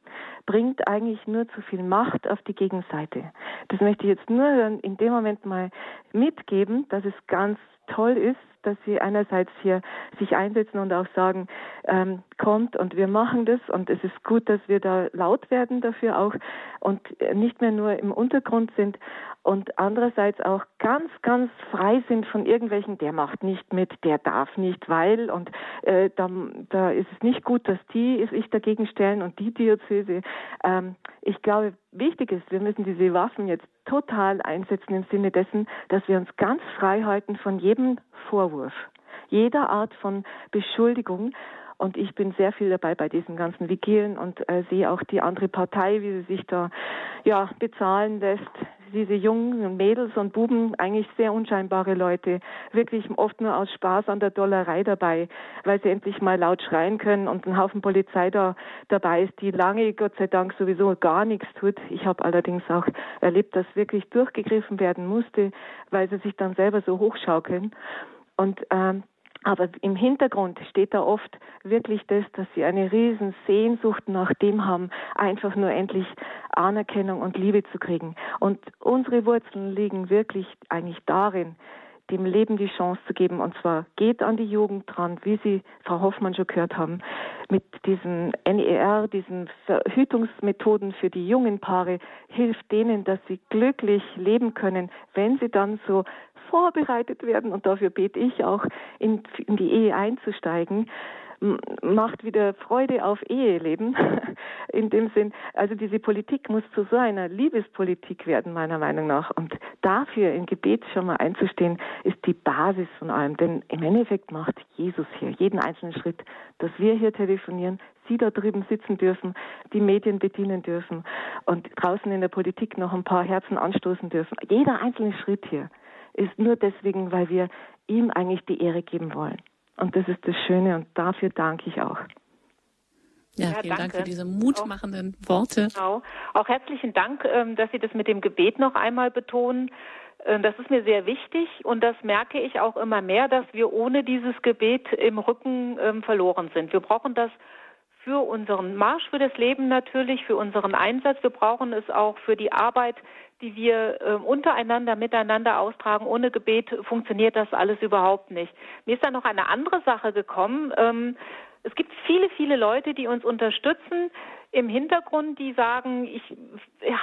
bringt eigentlich nur zu viel Macht auf die Gegenseite. Das möchte ich jetzt nur in dem Moment mal mitgeben, dass es ganz toll ist, dass sie einerseits hier sich einsetzen und auch sagen, ähm, kommt und wir machen das und es ist gut, dass wir da laut werden dafür auch und nicht mehr nur im Untergrund sind und andererseits auch ganz, ganz frei sind von irgendwelchen, der macht nicht mit, der darf nicht, weil und äh, da, da ist es nicht gut, dass die sich dagegen stellen und die Diözese. Ähm, ich glaube, wichtig ist, wir müssen diese Waffen jetzt total einsetzen im Sinne dessen, dass wir uns ganz frei halten von jedem Vorwurf, jeder Art von Beschuldigung Und ich bin sehr viel dabei bei diesen ganzen Vigilien und äh, sehe auch die andere Partei, wie sie sich da ja bezahlen lässt. Diese jungen Mädels und Buben, eigentlich sehr unscheinbare Leute, wirklich oft nur aus Spaß an der Dollerei dabei, weil sie endlich mal laut schreien können und ein Haufen Polizei da dabei ist, die lange, Gott sei Dank, sowieso gar nichts tut. Ich habe allerdings auch erlebt, dass wirklich durchgegriffen werden musste, weil sie sich dann selber so hochschaukeln. Und ähm, aber im Hintergrund steht da oft wirklich das, dass sie eine riesen Sehnsucht nach dem haben, einfach nur endlich Anerkennung und Liebe zu kriegen. Und unsere Wurzeln liegen wirklich eigentlich darin, dem Leben die Chance zu geben. Und zwar geht an die Jugend dran, wie Sie, Frau Hoffmann, schon gehört haben, mit diesen NER, diesen Verhütungsmethoden für die jungen Paare, hilft denen, dass sie glücklich leben können, wenn sie dann so vorbereitet werden, und dafür bete ich auch, in, in die Ehe einzusteigen, macht wieder Freude auf Eheleben. In dem Sinn, also diese Politik muss zu so einer Liebespolitik werden, meiner Meinung nach. Und dafür im Gebet schon mal einzustehen, ist die Basis von allem. Denn im Endeffekt macht Jesus hier jeden einzelnen Schritt, dass wir hier telefonieren, Sie da drüben sitzen dürfen, die Medien bedienen dürfen und draußen in der Politik noch ein paar Herzen anstoßen dürfen. Jeder einzelne Schritt hier ist nur deswegen, weil wir ihm eigentlich die Ehre geben wollen. Und das ist das Schöne und dafür danke ich auch. Ja, ja, vielen danke. Dank für diese mutmachenden auch, Worte. Genau. Auch herzlichen Dank, ähm, dass Sie das mit dem Gebet noch einmal betonen. Ähm, das ist mir sehr wichtig und das merke ich auch immer mehr, dass wir ohne dieses Gebet im Rücken ähm, verloren sind. Wir brauchen das für unseren Marsch für das Leben natürlich, für unseren Einsatz. Wir brauchen es auch für die Arbeit, die wir äh, untereinander, miteinander austragen. Ohne Gebet funktioniert das alles überhaupt nicht. Mir ist da noch eine andere Sache gekommen. Ähm, es gibt viele, viele Leute, die uns unterstützen im Hintergrund, die sagen, ich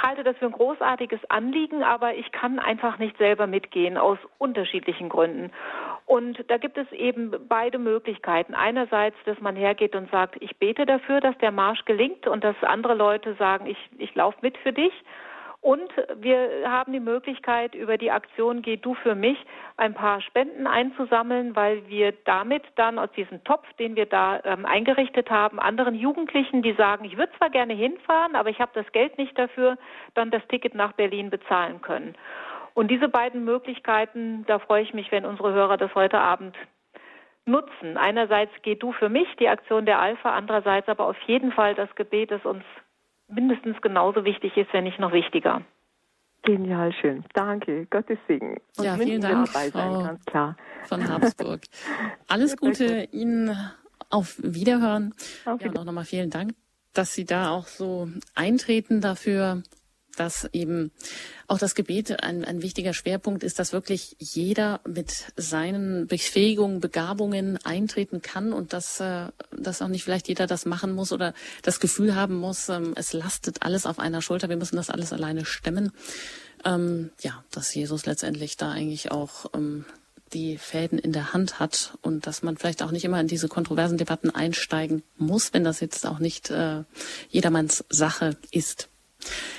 halte das für ein großartiges Anliegen, aber ich kann einfach nicht selber mitgehen aus unterschiedlichen Gründen. Und da gibt es eben beide Möglichkeiten. Einerseits, dass man hergeht und sagt, ich bete dafür, dass der Marsch gelingt und dass andere Leute sagen, ich, ich laufe mit für dich. Und wir haben die Möglichkeit, über die Aktion Geh du für mich ein paar Spenden einzusammeln, weil wir damit dann aus diesem Topf, den wir da ähm, eingerichtet haben, anderen Jugendlichen, die sagen, ich würde zwar gerne hinfahren, aber ich habe das Geld nicht dafür, dann das Ticket nach Berlin bezahlen können. Und diese beiden Möglichkeiten, da freue ich mich, wenn unsere Hörer das heute Abend nutzen. Einerseits Geh du für mich, die Aktion der Alpha, andererseits aber auf jeden Fall das Gebet, das uns mindestens genauso wichtig ist, wenn nicht noch wichtiger. Genial, schön. Danke. Gottes Segen. Und ja, vielen Dank, dabei sein, Frau ganz klar. von Habsburg. Alles Gute Ihnen. Auf Wiederhören. Auf Wiederhören. Ja, und auch nochmal vielen Dank, dass Sie da auch so eintreten dafür, dass eben auch das Gebet ein, ein wichtiger Schwerpunkt ist, dass wirklich jeder mit seinen Befähigungen, Begabungen eintreten kann und dass, äh, dass auch nicht vielleicht jeder das machen muss oder das Gefühl haben muss, ähm, es lastet alles auf einer Schulter, wir müssen das alles alleine stemmen. Ähm, ja, dass Jesus letztendlich da eigentlich auch ähm, die Fäden in der Hand hat und dass man vielleicht auch nicht immer in diese kontroversen Debatten einsteigen muss, wenn das jetzt auch nicht äh, jedermanns Sache ist.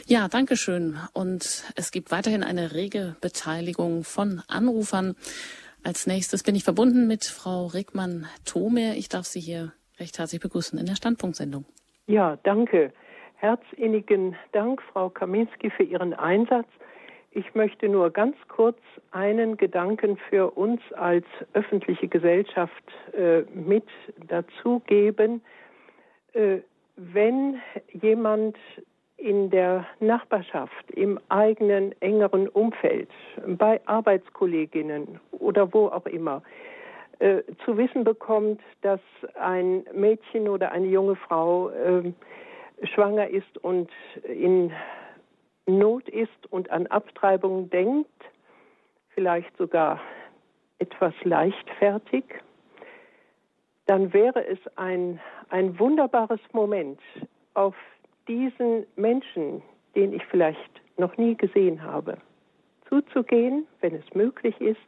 Ja, danke schön. Und es gibt weiterhin eine rege Beteiligung von Anrufern. Als nächstes bin ich verbunden mit Frau Regmann-Thome. Ich darf Sie hier recht herzlich begrüßen in der Standpunktsendung. Ja, danke. Herzinnigen Dank, Frau Kaminski, für Ihren Einsatz. Ich möchte nur ganz kurz einen Gedanken für uns als öffentliche Gesellschaft äh, mit dazugeben. Äh, wenn jemand in der Nachbarschaft, im eigenen engeren Umfeld, bei Arbeitskolleginnen oder wo auch immer, äh, zu wissen bekommt, dass ein Mädchen oder eine junge Frau äh, schwanger ist und in Not ist und an Abtreibung denkt, vielleicht sogar etwas leichtfertig, dann wäre es ein, ein wunderbares Moment, auf diesen Menschen, den ich vielleicht noch nie gesehen habe, zuzugehen, wenn es möglich ist,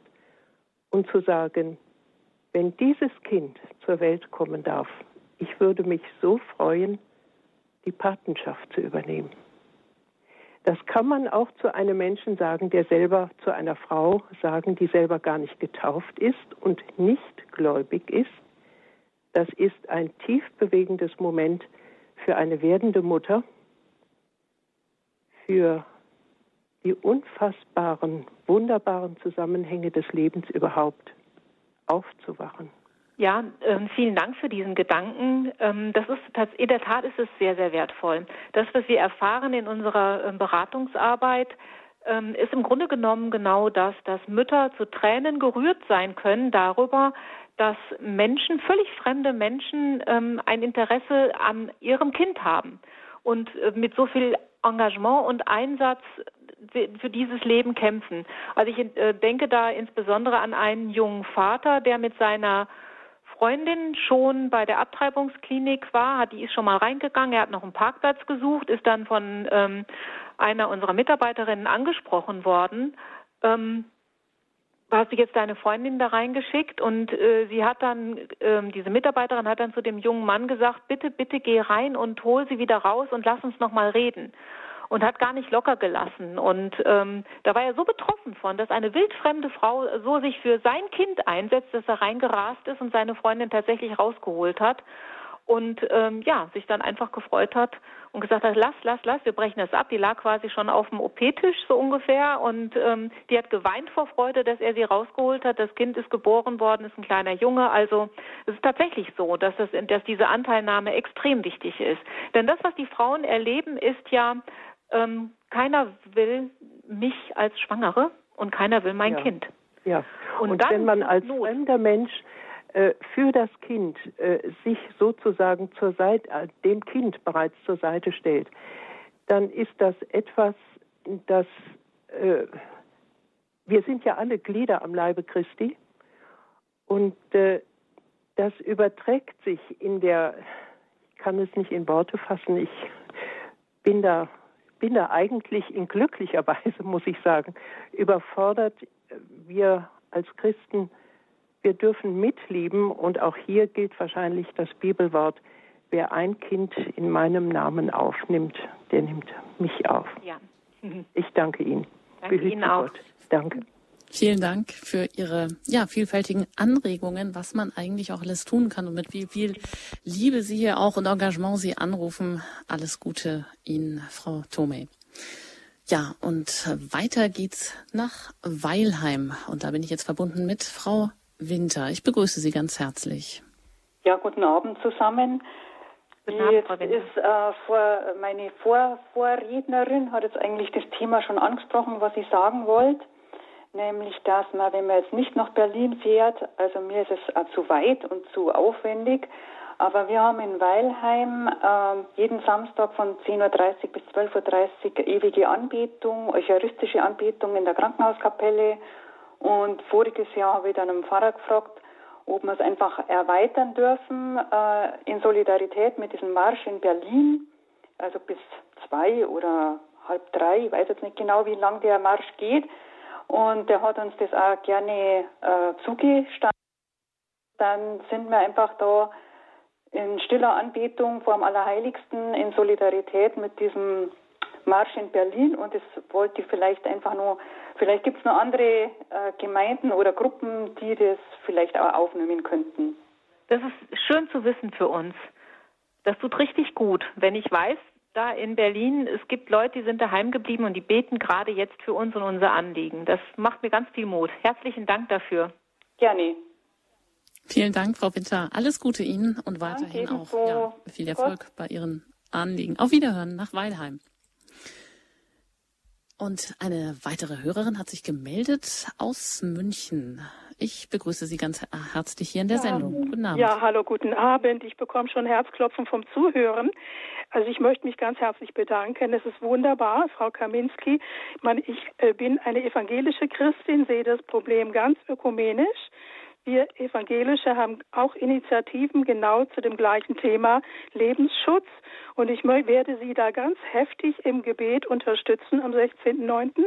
und zu sagen, wenn dieses Kind zur Welt kommen darf, ich würde mich so freuen, die Patenschaft zu übernehmen. Das kann man auch zu einem Menschen sagen, der selber zu einer Frau sagen, die selber gar nicht getauft ist und nicht gläubig ist, das ist ein tief bewegendes Moment für eine werdende Mutter, für die unfassbaren, wunderbaren Zusammenhänge des Lebens überhaupt aufzuwachen. Ja, äh, vielen Dank für diesen Gedanken. Ähm, das ist in der Tat ist es sehr, sehr wertvoll. Das, was wir erfahren in unserer äh, Beratungsarbeit, ähm, ist im Grunde genommen genau das, dass Mütter zu Tränen gerührt sein können darüber, dass Menschen, völlig fremde Menschen, ähm, ein Interesse an ihrem Kind haben und äh, mit so viel Engagement und Einsatz für dieses Leben kämpfen. Also ich äh, denke da insbesondere an einen jungen Vater, der mit seiner Freundin schon bei der Abtreibungsklinik war, hat, die ist schon mal reingegangen, er hat noch einen Parkplatz gesucht, ist dann von ähm, einer unserer Mitarbeiterinnen angesprochen worden. Ähm, hast du jetzt deine Freundin da reingeschickt und äh, sie hat dann, äh, diese Mitarbeiterin hat dann zu dem jungen Mann gesagt, bitte, bitte geh rein und hol sie wieder raus und lass uns noch mal reden und hat gar nicht locker gelassen. Und ähm, da war er so betroffen von, dass eine wildfremde Frau so sich für sein Kind einsetzt, dass er reingerast ist und seine Freundin tatsächlich rausgeholt hat und ähm, ja, sich dann einfach gefreut hat und gesagt hat, lass, lass, lass, wir brechen das ab. Die lag quasi schon auf dem OP-Tisch so ungefähr und ähm, die hat geweint vor Freude, dass er sie rausgeholt hat. Das Kind ist geboren worden, ist ein kleiner Junge. Also es ist tatsächlich so, dass, das, dass diese Anteilnahme extrem wichtig ist. Denn das, was die Frauen erleben, ist ja, ähm, keiner will mich als Schwangere und keiner will mein ja. Kind. Ja, und, und wenn man als Not. fremder Mensch für das Kind äh, sich sozusagen zur Seite, äh, dem Kind bereits zur Seite stellt, dann ist das etwas, das äh, wir sind ja alle Glieder am Leibe Christi und äh, das überträgt sich in der, ich kann es nicht in Worte fassen, ich bin da bin da eigentlich in glücklicher Weise, muss ich sagen, überfordert. Wir als Christen, wir dürfen mitlieben und auch hier gilt wahrscheinlich das Bibelwort, wer ein Kind in meinem Namen aufnimmt, der nimmt mich auf. Ja. Ich danke Ihnen. Danke Behüte Ihnen auch. Gott. Danke. Vielen Dank für Ihre ja, vielfältigen Anregungen, was man eigentlich auch alles tun kann und mit wie viel Liebe Sie hier auch und Engagement Sie anrufen. Alles Gute Ihnen, Frau Thome. Ja, und weiter geht's nach Weilheim. Und da bin ich jetzt verbunden mit Frau Winter. Ich begrüße Sie ganz herzlich. Ja, guten Abend zusammen. Guten Abend, Frau Winter. Ist, äh, vor, meine vor Vorrednerin hat jetzt eigentlich das Thema schon angesprochen, was ich sagen wollte nämlich dass man, wenn man jetzt nicht nach Berlin fährt, also mir ist es auch zu weit und zu aufwendig, aber wir haben in Weilheim äh, jeden Samstag von 10.30 Uhr bis 12.30 Uhr ewige Anbetung, eucharistische Anbetung in der Krankenhauskapelle. Und voriges Jahr habe ich dann einen Pfarrer gefragt, ob wir es einfach erweitern dürfen äh, in Solidarität mit diesem Marsch in Berlin, also bis zwei oder halb drei, ich weiß jetzt nicht genau, wie lang der Marsch geht. Und der hat uns das auch gerne äh, zugestanden. Dann sind wir einfach da in stiller Anbetung vor dem Allerheiligsten in Solidarität mit diesem Marsch in Berlin und das wollte ich vielleicht einfach nur, vielleicht gibt es noch andere äh, Gemeinden oder Gruppen, die das vielleicht auch aufnehmen könnten. Das ist schön zu wissen für uns. Das tut richtig gut, wenn ich weiß, da in Berlin, es gibt Leute, die sind daheim geblieben und die beten gerade jetzt für uns und unser Anliegen. Das macht mir ganz viel Mut. Herzlichen Dank dafür. Gerne. Vielen Dank, Frau Winter. Alles Gute Ihnen und weiterhin Danke, auch ja, viel Erfolg Gott. bei Ihren Anliegen. Auf Wiederhören nach Weilheim. Und eine weitere Hörerin hat sich gemeldet aus München. Ich begrüße Sie ganz herzlich hier in der ja, Sendung. Guten Abend. Ja, hallo, guten Abend. Ich bekomme schon Herzklopfen vom Zuhören. Also ich möchte mich ganz herzlich bedanken. Es ist wunderbar, Frau Kaminski. Ich, äh, bin eine evangelische Christin, sehe das Problem ganz ökumenisch. Wir Evangelische haben auch Initiativen genau zu dem gleichen Thema Lebensschutz. Und ich werde Sie da ganz heftig im Gebet unterstützen am 16.09.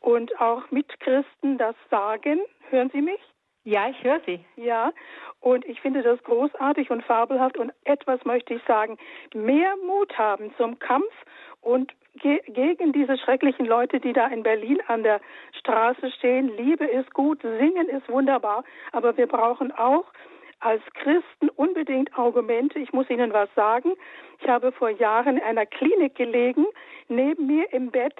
und auch mit Christen das sagen. Hören Sie mich? Ja, ich höre Sie. Ja, und ich finde das großartig und fabelhaft. Und etwas möchte ich sagen, mehr Mut haben zum Kampf und ge gegen diese schrecklichen Leute, die da in Berlin an der Straße stehen. Liebe ist gut, singen ist wunderbar, aber wir brauchen auch als Christen unbedingt Argumente. Ich muss Ihnen was sagen. Ich habe vor Jahren in einer Klinik gelegen. Neben mir im Bett,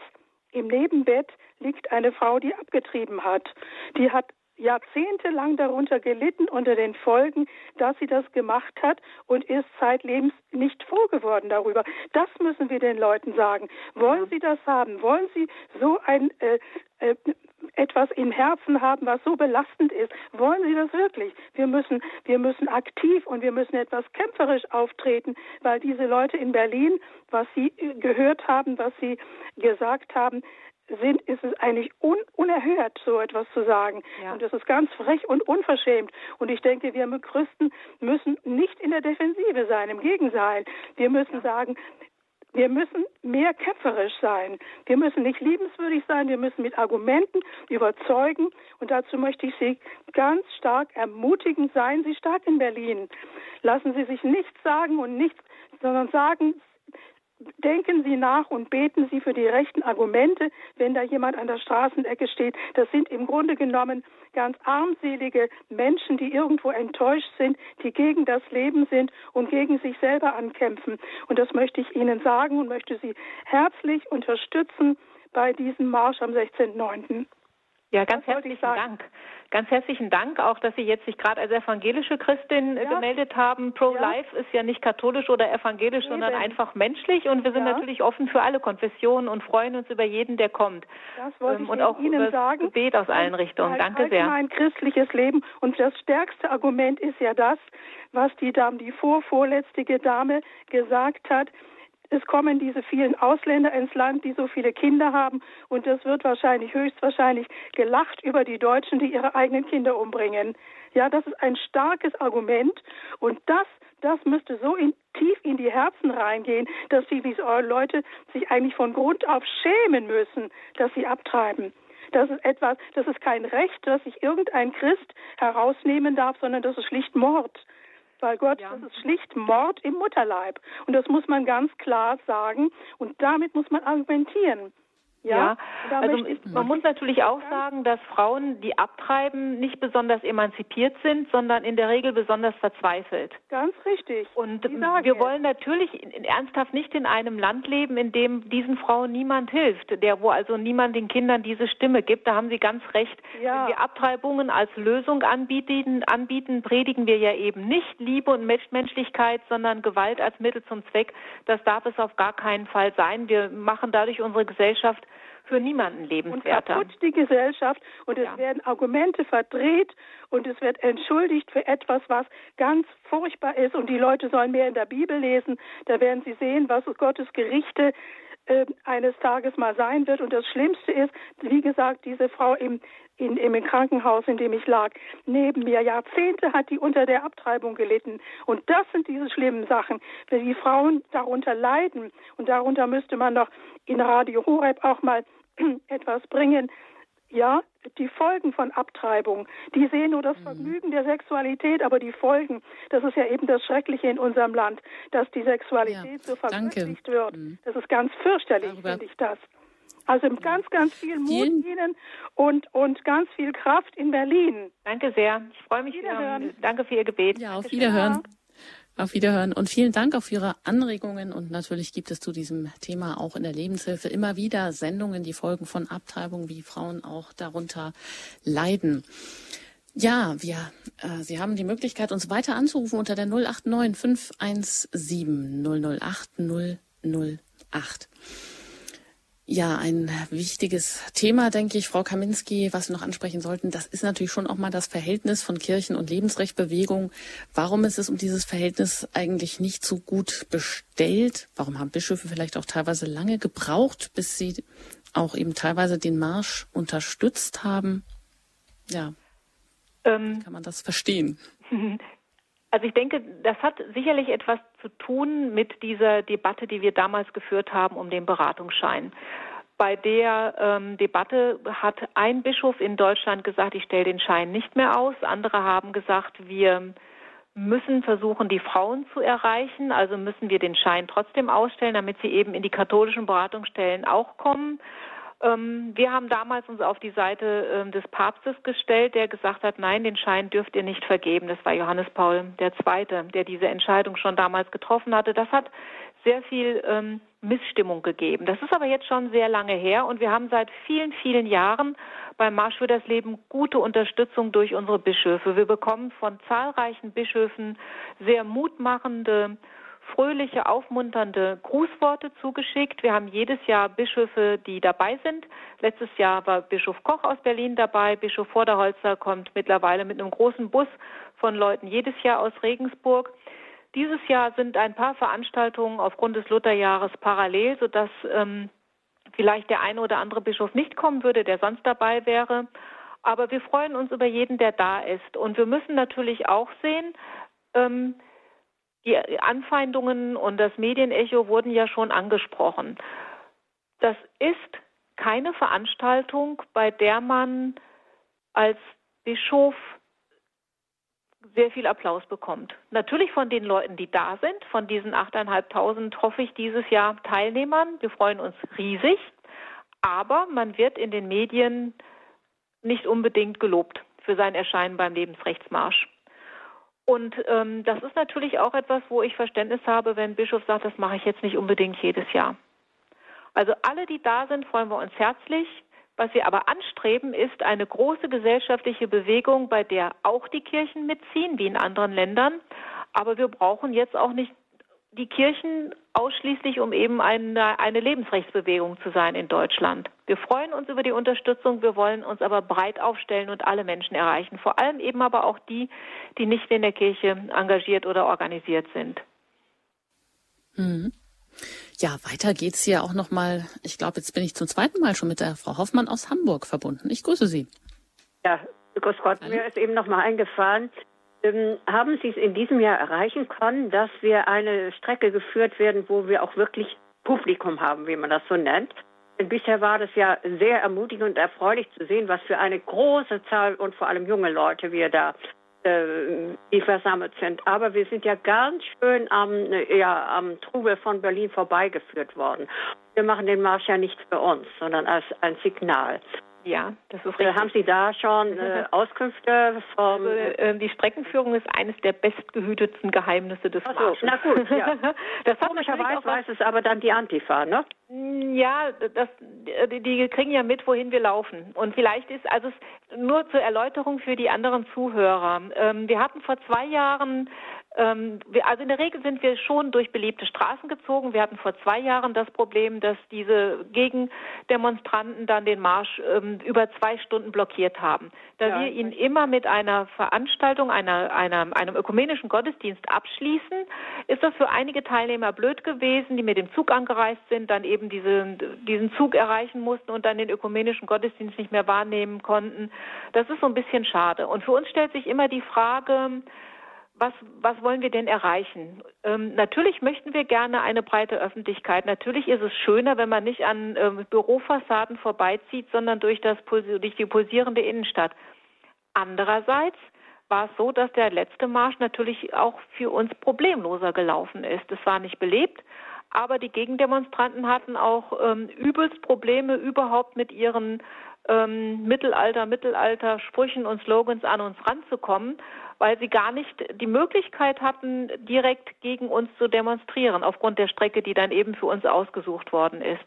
im Nebenbett liegt eine Frau, die abgetrieben hat. Die hat jahrzehntelang darunter gelitten unter den Folgen, dass sie das gemacht hat und ist zeitlebens nicht froh geworden darüber. Das müssen wir den Leuten sagen. Wollen Sie das haben? Wollen Sie so ein äh, äh, etwas im Herzen haben, was so belastend ist? Wollen Sie das wirklich? Wir müssen, wir müssen aktiv und wir müssen etwas kämpferisch auftreten, weil diese Leute in Berlin, was Sie äh, gehört haben, was Sie gesagt haben, sind, ist es eigentlich un unerhört, so etwas zu sagen. Ja. Und das ist ganz frech und unverschämt. Und ich denke, wir Christen müssen nicht in der Defensive sein. Im Gegenteil. Wir müssen ja. sagen, wir müssen mehr kämpferisch sein. Wir müssen nicht liebenswürdig sein. Wir müssen mit Argumenten überzeugen. Und dazu möchte ich Sie ganz stark ermutigen. Seien Sie stark in Berlin. Lassen Sie sich nichts sagen und nichts, sondern sagen, denken Sie nach und beten Sie für die rechten Argumente, wenn da jemand an der Straßenecke steht. Das sind im Grunde genommen ganz armselige Menschen, die irgendwo enttäuscht sind, die gegen das Leben sind und gegen sich selber ankämpfen. Und das möchte ich Ihnen sagen und möchte Sie herzlich unterstützen bei diesem Marsch am 16.09. Ja, ganz herzlichen Dank. Ganz herzlichen Dank auch, dass Sie jetzt sich gerade als evangelische Christin äh, ja. gemeldet haben. Pro-Life ja. ist ja nicht katholisch oder evangelisch, Eben. sondern einfach menschlich und wir sind ja. natürlich offen für alle Konfessionen und freuen uns über jeden, der kommt. Das wollte ähm, ich und auch Ihnen sagen. Gebet aus allen Richtungen. Danke sehr. Mein christliches Leben und das stärkste Argument ist ja das, was die Dame, die vorvorletzte Dame gesagt hat es kommen diese vielen Ausländer ins Land, die so viele Kinder haben, und es wird wahrscheinlich, höchstwahrscheinlich gelacht über die Deutschen, die ihre eigenen Kinder umbringen. Ja, das ist ein starkes Argument, und das, das müsste so in, tief in die Herzen reingehen, dass die Leute sich eigentlich von Grund auf schämen müssen, dass sie abtreiben. Das ist etwas, das ist kein Recht, das sich irgendein Christ herausnehmen darf, sondern das ist schlicht Mord weil Gott, ja. das ist schlicht Mord im Mutterleib. Und das muss man ganz klar sagen. Und damit muss man argumentieren. Ja, ja also man muss natürlich auch sagen, dass Frauen, die abtreiben, nicht besonders emanzipiert sind, sondern in der Regel besonders verzweifelt. Ganz richtig. Und wir wollen natürlich ernsthaft nicht in einem Land leben, in dem diesen Frauen niemand hilft, der wo also niemand den Kindern diese Stimme gibt. Da haben Sie ganz recht. Ja. Wenn wir Abtreibungen als Lösung anbieten, anbieten, predigen wir ja eben nicht Liebe und Menschlichkeit, sondern Gewalt als Mittel zum Zweck. Das darf es auf gar keinen Fall sein. Wir machen dadurch unsere Gesellschaft für niemanden lebenswerter. Und kaputt die Gesellschaft und es ja. werden Argumente verdreht und es wird entschuldigt für etwas, was ganz furchtbar ist und die Leute sollen mehr in der Bibel lesen. Da werden sie sehen, was Gottes Gerichte äh, eines Tages mal sein wird. Und das Schlimmste ist, wie gesagt, diese Frau im, in, im Krankenhaus, in dem ich lag, neben mir, Jahrzehnte hat die unter der Abtreibung gelitten. Und das sind diese schlimmen Sachen, wenn die Frauen darunter leiden. Und darunter müsste man doch in Radio Horeb auch mal etwas bringen. Ja, die Folgen von Abtreibung, die sehen nur das mhm. Vergnügen der Sexualität, aber die Folgen, das ist ja eben das Schreckliche in unserem Land, dass die Sexualität ja, so verwirklicht wird. Mhm. Das ist ganz fürchterlich, finde ich das. Also ganz, ganz viel Mut Vielen Ihnen und, und ganz viel Kraft in Berlin. Danke sehr. Ich freue mich. Wieder. Danke für Ihr Gebet. Ja, auf Wiederhören. Auf Wiederhören und vielen Dank für Ihre Anregungen. Und natürlich gibt es zu diesem Thema auch in der Lebenshilfe immer wieder Sendungen, die Folgen von Abtreibung, wie Frauen auch darunter leiden. Ja, wir, äh, Sie haben die Möglichkeit, uns weiter anzurufen unter der 089 517 008 008. Ja, ein wichtiges Thema, denke ich, Frau Kaminski, was wir noch ansprechen sollten, das ist natürlich schon auch mal das Verhältnis von Kirchen- und Lebensrechtbewegung. Warum ist es um dieses Verhältnis eigentlich nicht so gut bestellt? Warum haben Bischöfe vielleicht auch teilweise lange gebraucht, bis sie auch eben teilweise den Marsch unterstützt haben? Ja, ähm, kann man das verstehen? Also ich denke, das hat sicherlich etwas zu tun mit dieser Debatte, die wir damals geführt haben um den Beratungsschein. Bei der ähm, Debatte hat ein Bischof in Deutschland gesagt, ich stelle den Schein nicht mehr aus. Andere haben gesagt, wir müssen versuchen, die Frauen zu erreichen. Also müssen wir den Schein trotzdem ausstellen, damit sie eben in die katholischen Beratungsstellen auch kommen. Ähm, wir haben damals uns auf die Seite ähm, des Papstes gestellt, der gesagt hat, nein, den Schein dürft ihr nicht vergeben. Das war Johannes Paul II., der diese Entscheidung schon damals getroffen hatte. Das hat sehr viel ähm, Missstimmung gegeben. Das ist aber jetzt schon sehr lange her und wir haben seit vielen, vielen Jahren beim Marsch für das Leben gute Unterstützung durch unsere Bischöfe. Wir bekommen von zahlreichen Bischöfen sehr mutmachende fröhliche, aufmunternde Grußworte zugeschickt. Wir haben jedes Jahr Bischöfe, die dabei sind. Letztes Jahr war Bischof Koch aus Berlin dabei. Bischof Vorderholzer kommt mittlerweile mit einem großen Bus von Leuten jedes Jahr aus Regensburg. Dieses Jahr sind ein paar Veranstaltungen aufgrund des Lutherjahres parallel, sodass ähm, vielleicht der eine oder andere Bischof nicht kommen würde, der sonst dabei wäre. Aber wir freuen uns über jeden, der da ist. Und wir müssen natürlich auch sehen, ähm, die Anfeindungen und das Medienecho wurden ja schon angesprochen. Das ist keine Veranstaltung, bei der man als Bischof sehr viel Applaus bekommt. Natürlich von den Leuten, die da sind, von diesen 8.500 hoffe ich dieses Jahr Teilnehmern. Wir freuen uns riesig. Aber man wird in den Medien nicht unbedingt gelobt für sein Erscheinen beim Lebensrechtsmarsch. Und ähm, das ist natürlich auch etwas, wo ich Verständnis habe, wenn Bischof sagt, das mache ich jetzt nicht unbedingt jedes Jahr. Also alle, die da sind, freuen wir uns herzlich. Was wir aber anstreben, ist eine große gesellschaftliche Bewegung, bei der auch die Kirchen mitziehen, wie in anderen Ländern. Aber wir brauchen jetzt auch nicht die Kirchen ausschließlich, um eben eine, eine Lebensrechtsbewegung zu sein in Deutschland. Wir freuen uns über die Unterstützung, wir wollen uns aber breit aufstellen und alle Menschen erreichen, vor allem eben aber auch die, die nicht in der Kirche engagiert oder organisiert sind. Mhm. Ja, weiter geht's hier auch nochmal. Ich glaube, jetzt bin ich zum zweiten Mal schon mit der Frau Hoffmann aus Hamburg verbunden. Ich grüße Sie. Ja, grüß Gott. Hallo. Mir ist eben nochmal eingefallen, ähm, haben Sie es in diesem Jahr erreichen können, dass wir eine Strecke geführt werden, wo wir auch wirklich Publikum haben, wie man das so nennt? Denn bisher war das ja sehr ermutigend und erfreulich zu sehen, was für eine große Zahl und vor allem junge Leute wir da äh, die versammelt sind. Aber wir sind ja ganz schön am, ja, am Trubel von Berlin vorbeigeführt worden. Wir machen den Marsch ja nicht für uns, sondern als ein Signal. Ja, das ist äh, richtig. Haben Sie da schon äh, Auskünfte vom... Also, äh, die Streckenführung ist eines der bestgehütetsten Geheimnisse des Ach so, Na gut, ja. das Komischerweise weiß es aber dann die Antifa, ne? Mm, ja, das, die kriegen ja mit, wohin wir laufen. Und vielleicht ist, also nur zur Erläuterung für die anderen Zuhörer. Ähm, wir hatten vor zwei Jahren ähm, also in der Regel sind wir schon durch belebte Straßen gezogen. Wir hatten vor zwei Jahren das Problem, dass diese Gegendemonstranten dann den Marsch ähm, über zwei Stunden blockiert haben. Da ja, wir ihn immer mit einer Veranstaltung, einer, einer, einem ökumenischen Gottesdienst abschließen, ist das für einige Teilnehmer blöd gewesen, die mit dem Zug angereist sind, dann eben diese, diesen Zug erreichen mussten und dann den ökumenischen Gottesdienst nicht mehr wahrnehmen konnten. Das ist so ein bisschen schade. Und für uns stellt sich immer die Frage, was, was wollen wir denn erreichen? Ähm, natürlich möchten wir gerne eine breite Öffentlichkeit. Natürlich ist es schöner, wenn man nicht an ähm, Bürofassaden vorbeizieht, sondern durch, das, durch die pulsierende Innenstadt. Andererseits war es so, dass der letzte Marsch natürlich auch für uns problemloser gelaufen ist. Es war nicht belebt, aber die Gegendemonstranten hatten auch ähm, übelst Probleme überhaupt mit ihren ähm, Mittelalter, Mittelalter Sprüchen und Slogans an uns ranzukommen weil sie gar nicht die Möglichkeit hatten, direkt gegen uns zu demonstrieren, aufgrund der Strecke, die dann eben für uns ausgesucht worden ist.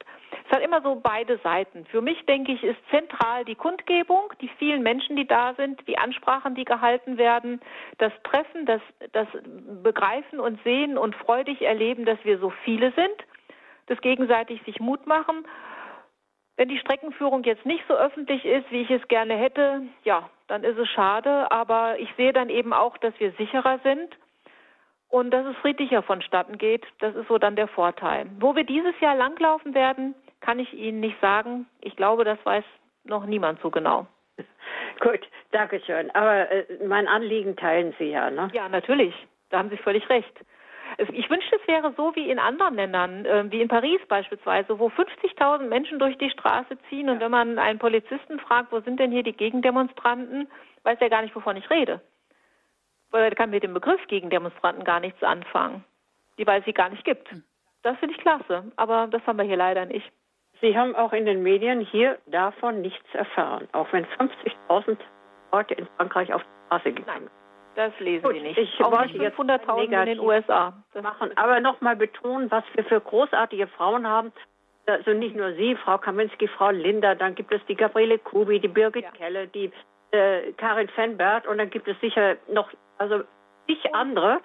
Es hat immer so beide Seiten. Für mich, denke ich, ist zentral die Kundgebung, die vielen Menschen, die da sind, die Ansprachen, die gehalten werden, das Treffen, das, das Begreifen und Sehen und freudig erleben, dass wir so viele sind, das gegenseitig sich Mut machen. Wenn die Streckenführung jetzt nicht so öffentlich ist, wie ich es gerne hätte, ja, dann ist es schade. Aber ich sehe dann eben auch, dass wir sicherer sind und dass es friedlicher vonstatten geht. Das ist so dann der Vorteil. Wo wir dieses Jahr langlaufen werden, kann ich Ihnen nicht sagen. Ich glaube, das weiß noch niemand so genau. Gut, danke schön. Aber äh, mein Anliegen teilen Sie ja, ne? Ja, natürlich. Da haben Sie völlig recht. Ich wünschte, es wäre so wie in anderen Ländern, äh, wie in Paris beispielsweise, wo 50.000 Menschen durch die Straße ziehen und wenn man einen Polizisten fragt, wo sind denn hier die Gegendemonstranten, weiß er gar nicht, wovon ich rede. Weil er kann mit dem Begriff Gegendemonstranten gar nichts anfangen, die weil es sie gar nicht gibt. Das finde ich klasse, aber das haben wir hier leider nicht. Sie haben auch in den Medien hier davon nichts erfahren, auch wenn 50.000 Leute in Frankreich auf die Straße gegangen sind. Das lesen Gut, Sie nicht. Ich auch wollte jetzt 500.000 in den USA das machen, aber nochmal betonen, was wir für großartige Frauen haben. Also nicht nur Sie, Frau Kaminski, Frau Linda, dann gibt es die Gabriele Kubi, die Birgit ja. Kelle, die äh, Karin Fenbert und dann gibt es sicher noch, also zig andere.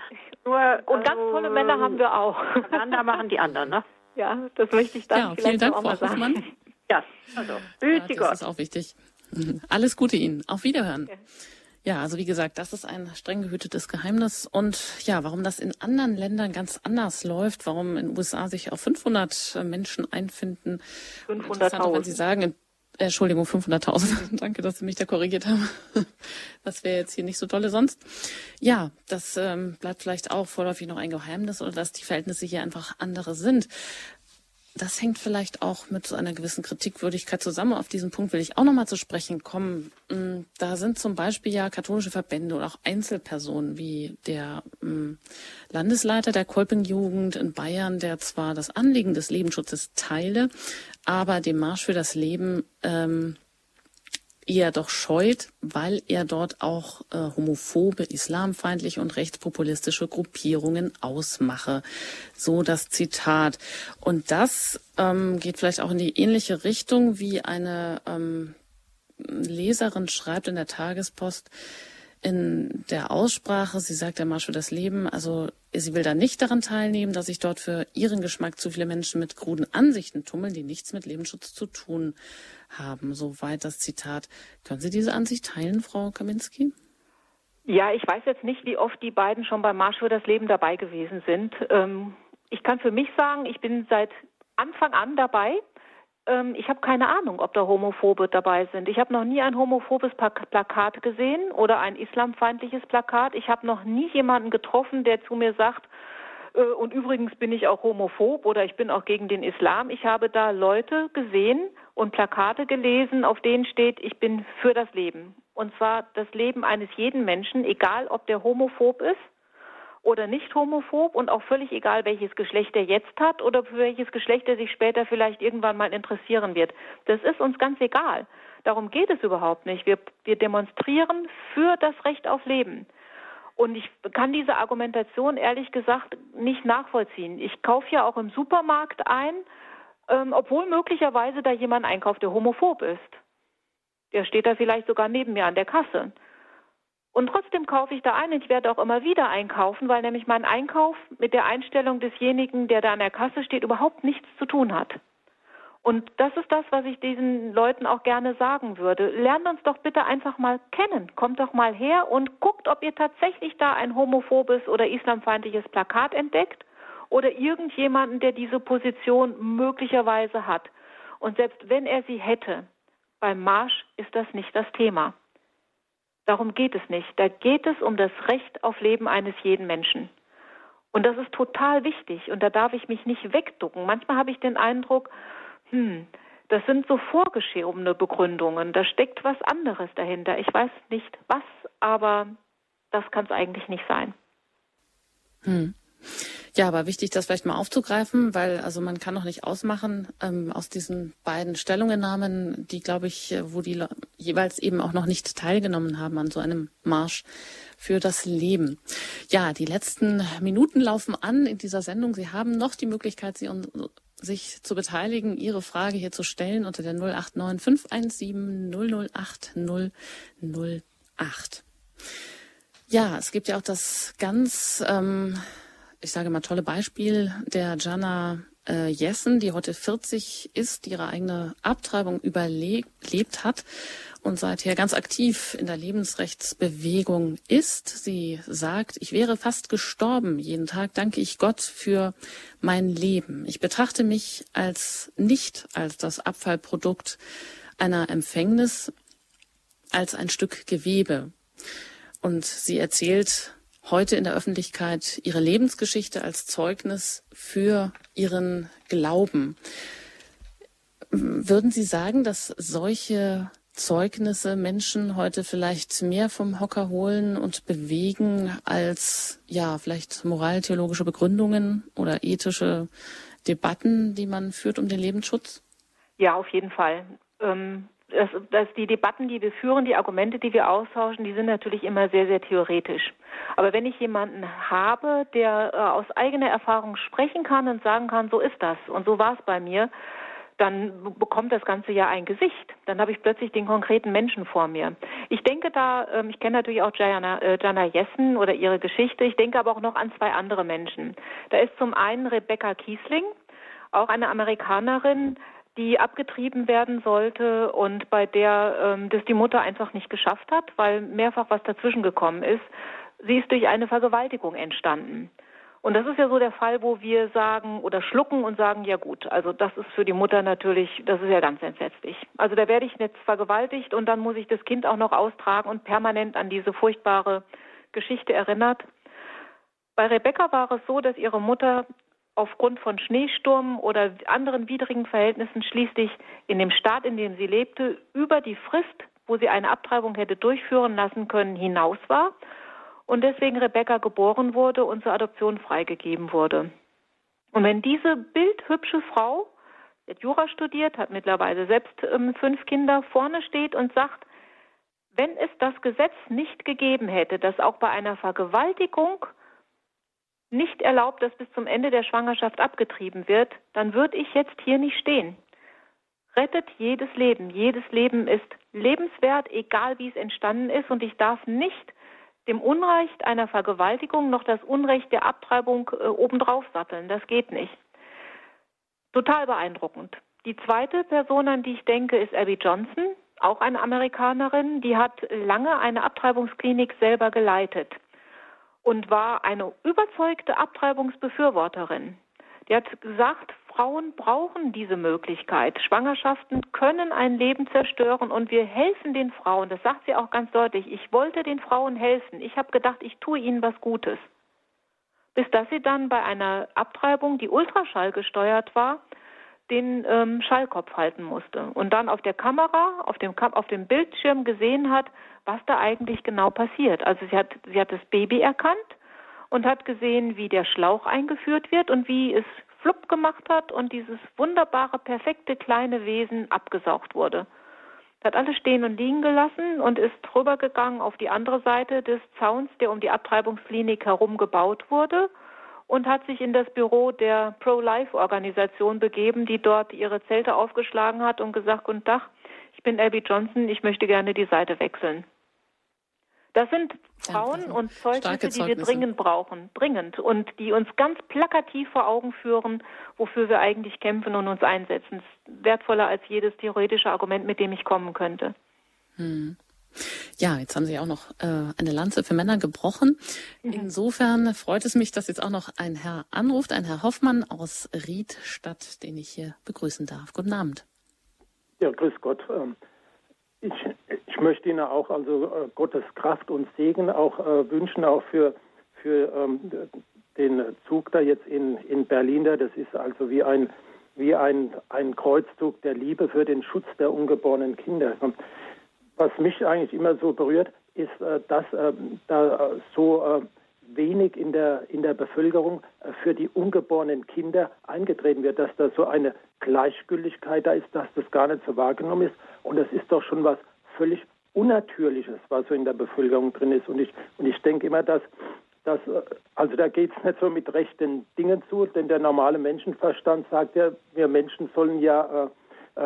Nur, und ganz also, tolle Männer haben wir auch. Propaganda machen die anderen, ne? Ja, das möchte ich dann ja, vielen Dank, Frau Hoffmann. Ja, also, ja, das ist auch wichtig. Alles Gute Ihnen. Auf Wiederhören. Okay. Ja, also wie gesagt, das ist ein streng gehütetes Geheimnis. Und ja, warum das in anderen Ländern ganz anders läuft, warum in den USA sich auch 500 Menschen einfinden. 500.000. Wenn Sie sagen, äh, Entschuldigung, 500.000. Danke, dass Sie mich da korrigiert haben. Das wäre jetzt hier nicht so tolle sonst. Ja, das ähm, bleibt vielleicht auch vorläufig noch ein Geheimnis oder dass die Verhältnisse hier einfach andere sind. Das hängt vielleicht auch mit so einer gewissen Kritikwürdigkeit zusammen. Auf diesen Punkt will ich auch nochmal zu sprechen kommen. Mm, da sind zum Beispiel ja katholische Verbände oder auch Einzelpersonen wie der mm, Landesleiter der Kolpingjugend in Bayern, der zwar das Anliegen des Lebensschutzes teile, aber dem Marsch für das Leben ähm, eher doch scheut, weil er dort auch äh, homophobe, islamfeindliche und rechtspopulistische Gruppierungen ausmache. So das Zitat. Und das ähm, geht vielleicht auch in die ähnliche Richtung, wie eine ähm, Leserin schreibt in der Tagespost, in der Aussprache, sie sagt, der Marsch für das Leben, also sie will da nicht daran teilnehmen, dass sich dort für ihren Geschmack zu viele Menschen mit kruden Ansichten tummeln, die nichts mit Lebensschutz zu tun haben. Soweit das Zitat. Können Sie diese Ansicht teilen, Frau Kaminski? Ja, ich weiß jetzt nicht, wie oft die beiden schon beim Marsch für das Leben dabei gewesen sind. Ähm, ich kann für mich sagen, ich bin seit Anfang an dabei. Ähm, ich habe keine Ahnung, ob da Homophobe dabei sind. Ich habe noch nie ein homophobes Plakat gesehen oder ein islamfeindliches Plakat. Ich habe noch nie jemanden getroffen, der zu mir sagt, äh, und übrigens bin ich auch homophob oder ich bin auch gegen den Islam. Ich habe da Leute gesehen und Plakate gelesen, auf denen steht, ich bin für das Leben. Und zwar das Leben eines jeden Menschen, egal ob der homophob ist oder nicht homophob und auch völlig egal, welches Geschlecht er jetzt hat oder für welches Geschlecht er sich später vielleicht irgendwann mal interessieren wird. Das ist uns ganz egal. Darum geht es überhaupt nicht. Wir, wir demonstrieren für das Recht auf Leben. Und ich kann diese Argumentation ehrlich gesagt nicht nachvollziehen. Ich kaufe ja auch im Supermarkt ein, ähm, obwohl möglicherweise da jemand einkauft, der homophob ist. Der steht da vielleicht sogar neben mir an der Kasse. Und trotzdem kaufe ich da ein und ich werde auch immer wieder einkaufen, weil nämlich mein Einkauf mit der Einstellung desjenigen, der da an der Kasse steht, überhaupt nichts zu tun hat. Und das ist das, was ich diesen Leuten auch gerne sagen würde. Lernt uns doch bitte einfach mal kennen. Kommt doch mal her und guckt, ob ihr tatsächlich da ein homophobes oder islamfeindliches Plakat entdeckt oder irgendjemanden, der diese Position möglicherweise hat. Und selbst wenn er sie hätte, beim Marsch ist das nicht das Thema. Darum geht es nicht. Da geht es um das Recht auf Leben eines jeden Menschen. Und das ist total wichtig und da darf ich mich nicht wegducken. Manchmal habe ich den Eindruck, hm, das sind so vorgeschobene Begründungen, da steckt was anderes dahinter. Ich weiß nicht was, aber das kann es eigentlich nicht sein. Hm. Ja, aber wichtig, das vielleicht mal aufzugreifen, weil also man kann noch nicht ausmachen ähm, aus diesen beiden Stellungnahmen, die glaube ich, äh, wo die jeweils eben auch noch nicht teilgenommen haben an so einem Marsch für das Leben. Ja, die letzten Minuten laufen an in dieser Sendung. Sie haben noch die Möglichkeit, Sie sich zu beteiligen, Ihre Frage hier zu stellen unter der 089 517 008 008. Ja, es gibt ja auch das ganz ähm, ich sage mal, tolle Beispiel der Jana äh, Jessen, die heute 40 ist, die ihre eigene Abtreibung überlebt hat und seither ganz aktiv in der Lebensrechtsbewegung ist. Sie sagt, ich wäre fast gestorben. Jeden Tag danke ich Gott für mein Leben. Ich betrachte mich als nicht als das Abfallprodukt einer Empfängnis, als ein Stück Gewebe. Und sie erzählt heute in der Öffentlichkeit ihre Lebensgeschichte als Zeugnis für ihren Glauben. Würden Sie sagen, dass solche Zeugnisse Menschen heute vielleicht mehr vom Hocker holen und bewegen als ja vielleicht moraltheologische Begründungen oder ethische Debatten, die man führt um den Lebensschutz? Ja, auf jeden Fall. Ähm, dass, dass die Debatten, die wir führen, die Argumente, die wir austauschen, die sind natürlich immer sehr, sehr theoretisch. Aber wenn ich jemanden habe, der äh, aus eigener Erfahrung sprechen kann und sagen kann, so ist das und so war es bei mir, dann bekommt das Ganze ja ein Gesicht. Dann habe ich plötzlich den konkreten Menschen vor mir. Ich denke da, ähm, ich kenne natürlich auch Jana, äh, Jana Jessen oder ihre Geschichte, ich denke aber auch noch an zwei andere Menschen. Da ist zum einen Rebecca Kiesling, auch eine Amerikanerin, die abgetrieben werden sollte und bei der ähm, das die Mutter einfach nicht geschafft hat, weil mehrfach was dazwischen gekommen ist. Sie ist durch eine Vergewaltigung entstanden. Und das ist ja so der Fall, wo wir sagen oder schlucken und sagen, ja gut, also das ist für die Mutter natürlich, das ist ja ganz entsetzlich. Also da werde ich jetzt vergewaltigt und dann muss ich das Kind auch noch austragen und permanent an diese furchtbare Geschichte erinnert. Bei Rebecca war es so, dass ihre Mutter aufgrund von Schneesturm oder anderen widrigen Verhältnissen schließlich in dem Staat, in dem sie lebte, über die Frist, wo sie eine Abtreibung hätte durchführen lassen können, hinaus war und deswegen Rebecca geboren wurde und zur Adoption freigegeben wurde. Und wenn diese bildhübsche Frau, die hat Jura studiert, hat mittlerweile selbst ähm, fünf Kinder, vorne steht und sagt, wenn es das Gesetz nicht gegeben hätte, dass auch bei einer Vergewaltigung nicht erlaubt, dass bis zum Ende der Schwangerschaft abgetrieben wird, dann würde ich jetzt hier nicht stehen. Rettet jedes Leben. Jedes Leben ist lebenswert, egal wie es entstanden ist. Und ich darf nicht dem Unrecht einer Vergewaltigung noch das Unrecht der Abtreibung äh, obendrauf satteln. Das geht nicht. Total beeindruckend. Die zweite Person, an die ich denke, ist Abby Johnson, auch eine Amerikanerin. Die hat lange eine Abtreibungsklinik selber geleitet und war eine überzeugte Abtreibungsbefürworterin. Die hat gesagt, Frauen brauchen diese Möglichkeit. Schwangerschaften können ein Leben zerstören und wir helfen den Frauen. Das sagt sie auch ganz deutlich. Ich wollte den Frauen helfen. Ich habe gedacht, ich tue ihnen was Gutes. Bis dass sie dann bei einer Abtreibung, die Ultraschall gesteuert war, den ähm, Schallkopf halten musste und dann auf der Kamera, auf dem, auf dem Bildschirm gesehen hat, was da eigentlich genau passiert. Also sie hat, sie hat das Baby erkannt und hat gesehen, wie der Schlauch eingeführt wird und wie es flupp gemacht hat und dieses wunderbare, perfekte kleine Wesen abgesaugt wurde. Hat alles stehen und liegen gelassen und ist rübergegangen auf die andere Seite des Zauns, der um die Abtreibungsklinik herum gebaut wurde und hat sich in das Büro der Pro-Life-Organisation begeben, die dort ihre Zelte aufgeschlagen hat und gesagt, Guten Tag, ich bin Abby Johnson, ich möchte gerne die Seite wechseln. Das sind Frauen ja, und Zeugnisse, die wir dringend brauchen, dringend und die uns ganz plakativ vor Augen führen, wofür wir eigentlich kämpfen und uns einsetzen. Das ist wertvoller als jedes theoretische Argument, mit dem ich kommen könnte. Hm. Ja, jetzt haben Sie auch noch äh, eine Lanze für Männer gebrochen. Mhm. Insofern freut es mich, dass jetzt auch noch ein Herr anruft, ein Herr Hoffmann aus Riedstadt, den ich hier begrüßen darf. Guten Abend. Ja, grüß Gott. Ähm, ich, ich möchte Ihnen auch also äh, Gottes Kraft und Segen auch äh, wünschen, auch für, für ähm, den Zug da jetzt in, in Berlin. Da. Das ist also wie ein, wie ein, ein Kreuzzug der Liebe für den Schutz der ungeborenen Kinder. Was mich eigentlich immer so berührt, ist, äh, dass äh, da äh, so wenig in der, in der Bevölkerung für die ungeborenen Kinder eingetreten wird, dass da so eine Gleichgültigkeit da ist, dass das gar nicht so wahrgenommen ist. Und das ist doch schon was völlig Unnatürliches, was so in der Bevölkerung drin ist. Und ich, und ich denke immer, dass, dass also da geht es nicht so mit rechten Dingen zu, denn der normale Menschenverstand sagt ja, wir Menschen sollen ja, äh,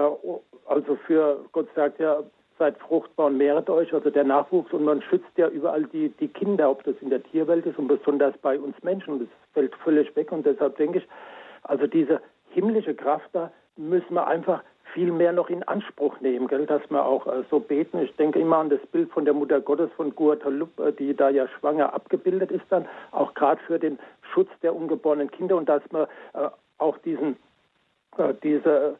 also für Gott sagt ja, seid fruchtbar und mehret euch, also der Nachwuchs und man schützt ja überall die, die Kinder, ob das in der Tierwelt ist und besonders bei uns Menschen. Das fällt völlig weg und deshalb denke ich, also diese himmlische Kraft da müssen wir einfach viel mehr noch in Anspruch nehmen, gell? dass wir auch äh, so beten. Ich denke immer an das Bild von der Mutter Gottes von Guadalupe, äh, die da ja schwanger abgebildet ist dann, auch gerade für den Schutz der ungeborenen Kinder und dass man äh, auch diesen, äh, diese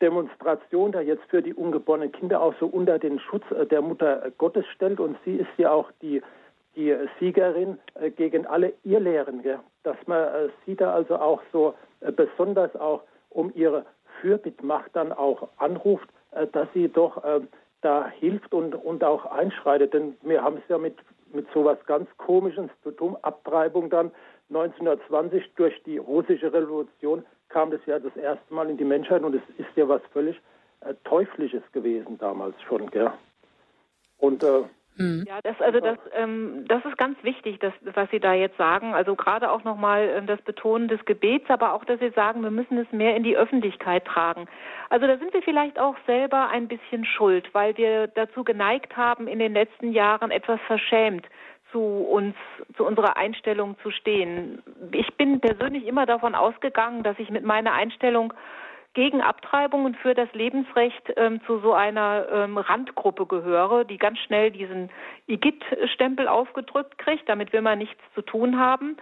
Demonstration da jetzt für die ungeborenen Kinder auch so unter den Schutz äh, der Mutter Gottes stellt. Und sie ist ja auch die, die Siegerin äh, gegen alle Irrlehren, dass man äh, sie da also auch so besonders auch um ihre Fürbittmacht dann auch anruft, dass sie doch da hilft und, und auch einschreitet. Denn wir haben es ja mit mit sowas ganz Komisches zu tun. Abtreibung dann 1920 durch die russische Revolution kam das ja das erste Mal in die Menschheit und es ist ja was völlig äh, Teuflisches gewesen damals schon, gell? Und äh, hm. Ja, das, also das, ähm, das ist ganz wichtig, das, was Sie da jetzt sagen. Also gerade auch nochmal äh, das Betonen des Gebets, aber auch, dass Sie sagen, wir müssen es mehr in die Öffentlichkeit tragen. Also da sind wir vielleicht auch selber ein bisschen schuld, weil wir dazu geneigt haben, in den letzten Jahren etwas verschämt zu uns, zu unserer Einstellung zu stehen. Ich bin persönlich immer davon ausgegangen, dass ich mit meiner Einstellung gegen Abtreibung und für das Lebensrecht ähm, zu so einer ähm, Randgruppe gehöre, die ganz schnell diesen IGIT-Stempel aufgedrückt kriegt. Damit will man nichts zu tun haben.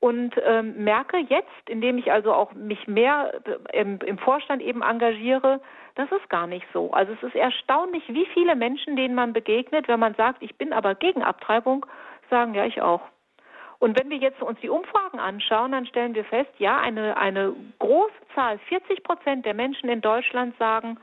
Und ähm, merke jetzt, indem ich also auch mich mehr äh, im, im Vorstand eben engagiere, das ist gar nicht so. Also es ist erstaunlich, wie viele Menschen, denen man begegnet, wenn man sagt, ich bin aber gegen Abtreibung, sagen, ja, ich auch. Und wenn wir jetzt uns die Umfragen anschauen, dann stellen wir fest, ja, eine, eine große Zahl, 40 Prozent der Menschen in Deutschland sagen,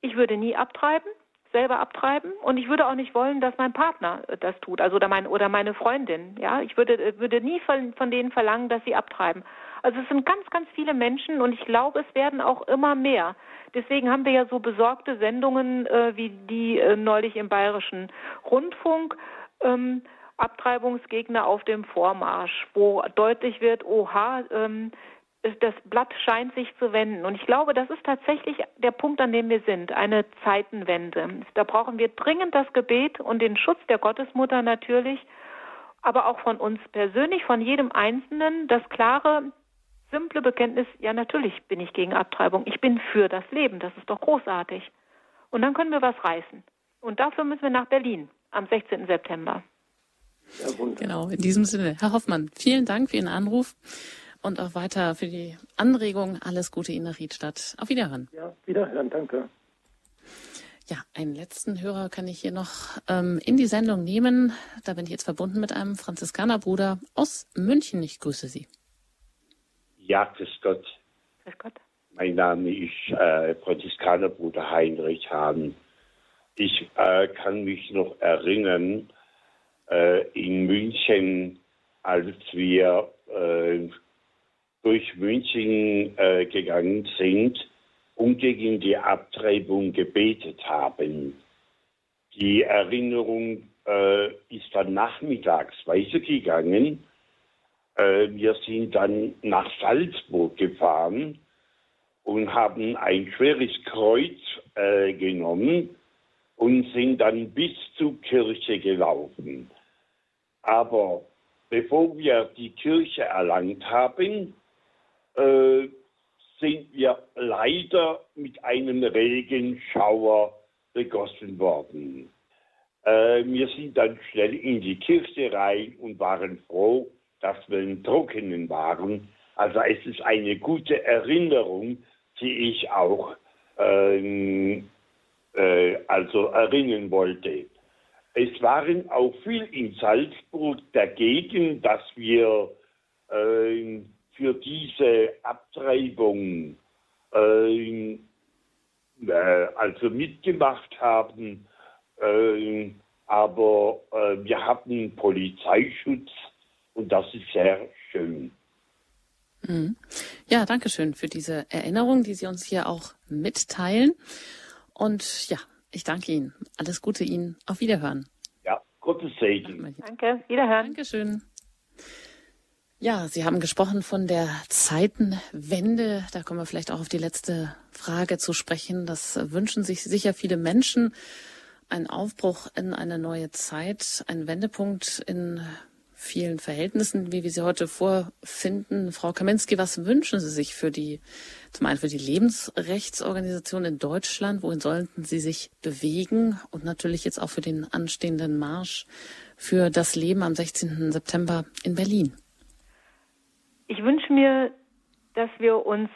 ich würde nie abtreiben, selber abtreiben und ich würde auch nicht wollen, dass mein Partner das tut, also oder, mein, oder meine Freundin. Ja, ich würde, würde nie von, von denen verlangen, dass sie abtreiben. Also es sind ganz, ganz viele Menschen und ich glaube, es werden auch immer mehr. Deswegen haben wir ja so besorgte Sendungen äh, wie die äh, neulich im Bayerischen Rundfunk. Ähm, Abtreibungsgegner auf dem Vormarsch, wo deutlich wird, oha, ähm, das Blatt scheint sich zu wenden. Und ich glaube, das ist tatsächlich der Punkt, an dem wir sind, eine Zeitenwende. Da brauchen wir dringend das Gebet und den Schutz der Gottesmutter natürlich, aber auch von uns persönlich, von jedem Einzelnen, das klare, simple Bekenntnis, ja natürlich bin ich gegen Abtreibung, ich bin für das Leben, das ist doch großartig. Und dann können wir was reißen. Und dafür müssen wir nach Berlin am 16. September. Ja, genau, in diesem Sinne. Herr Hoffmann, vielen Dank für Ihren Anruf und auch weiter für die Anregung. Alles Gute Ihnen nach Riedstadt. Auf Wiederhören. Ja, Wiederhören, danke. Ja, einen letzten Hörer kann ich hier noch ähm, in die Sendung nehmen. Da bin ich jetzt verbunden mit einem Franziskanerbruder aus München. Ich grüße Sie. Ja, grüß Gott. Grüß Gott. Mein Name ist äh, Franziskanerbruder Heinrich Hahn. Ich äh, kann mich noch erinnern, in München, als wir äh, durch München äh, gegangen sind und gegen die Abtreibung gebetet haben. Die Erinnerung äh, ist dann nachmittags weitergegangen. Äh, wir sind dann nach Salzburg gefahren und haben ein schweres Kreuz äh, genommen und sind dann bis zur Kirche gelaufen. Aber bevor wir die Kirche erlangt haben, äh, sind wir leider mit einem Regenschauer begossen worden. Äh, wir sind dann schnell in die Kirche rein und waren froh, dass wir im Trockenen waren. Also es ist eine gute Erinnerung, die ich auch ähm, äh, also erinnern wollte. Es waren auch viel in Salzburg dagegen, dass wir äh, für diese Abtreibung äh, äh, also mitgemacht haben. Äh, aber äh, wir hatten Polizeischutz und das ist sehr schön. Mhm. Ja, danke schön für diese Erinnerung, die Sie uns hier auch mitteilen. Und ja, ich danke Ihnen. Alles Gute Ihnen. Auf Wiederhören. Ja, Gottes Segen. Danke. Wiederhören. Dankeschön. Ja, Sie haben gesprochen von der Zeitenwende. Da kommen wir vielleicht auch auf die letzte Frage zu sprechen. Das wünschen sich sicher viele Menschen. Ein Aufbruch in eine neue Zeit, ein Wendepunkt in vielen Verhältnissen, wie wir sie heute vorfinden. Frau Kaminski, was wünschen Sie sich für die, zum einen für die Lebensrechtsorganisation in Deutschland? Wohin sollten Sie sich bewegen? Und natürlich jetzt auch für den anstehenden Marsch für das Leben am 16. September in Berlin. Ich wünsche mir, dass wir uns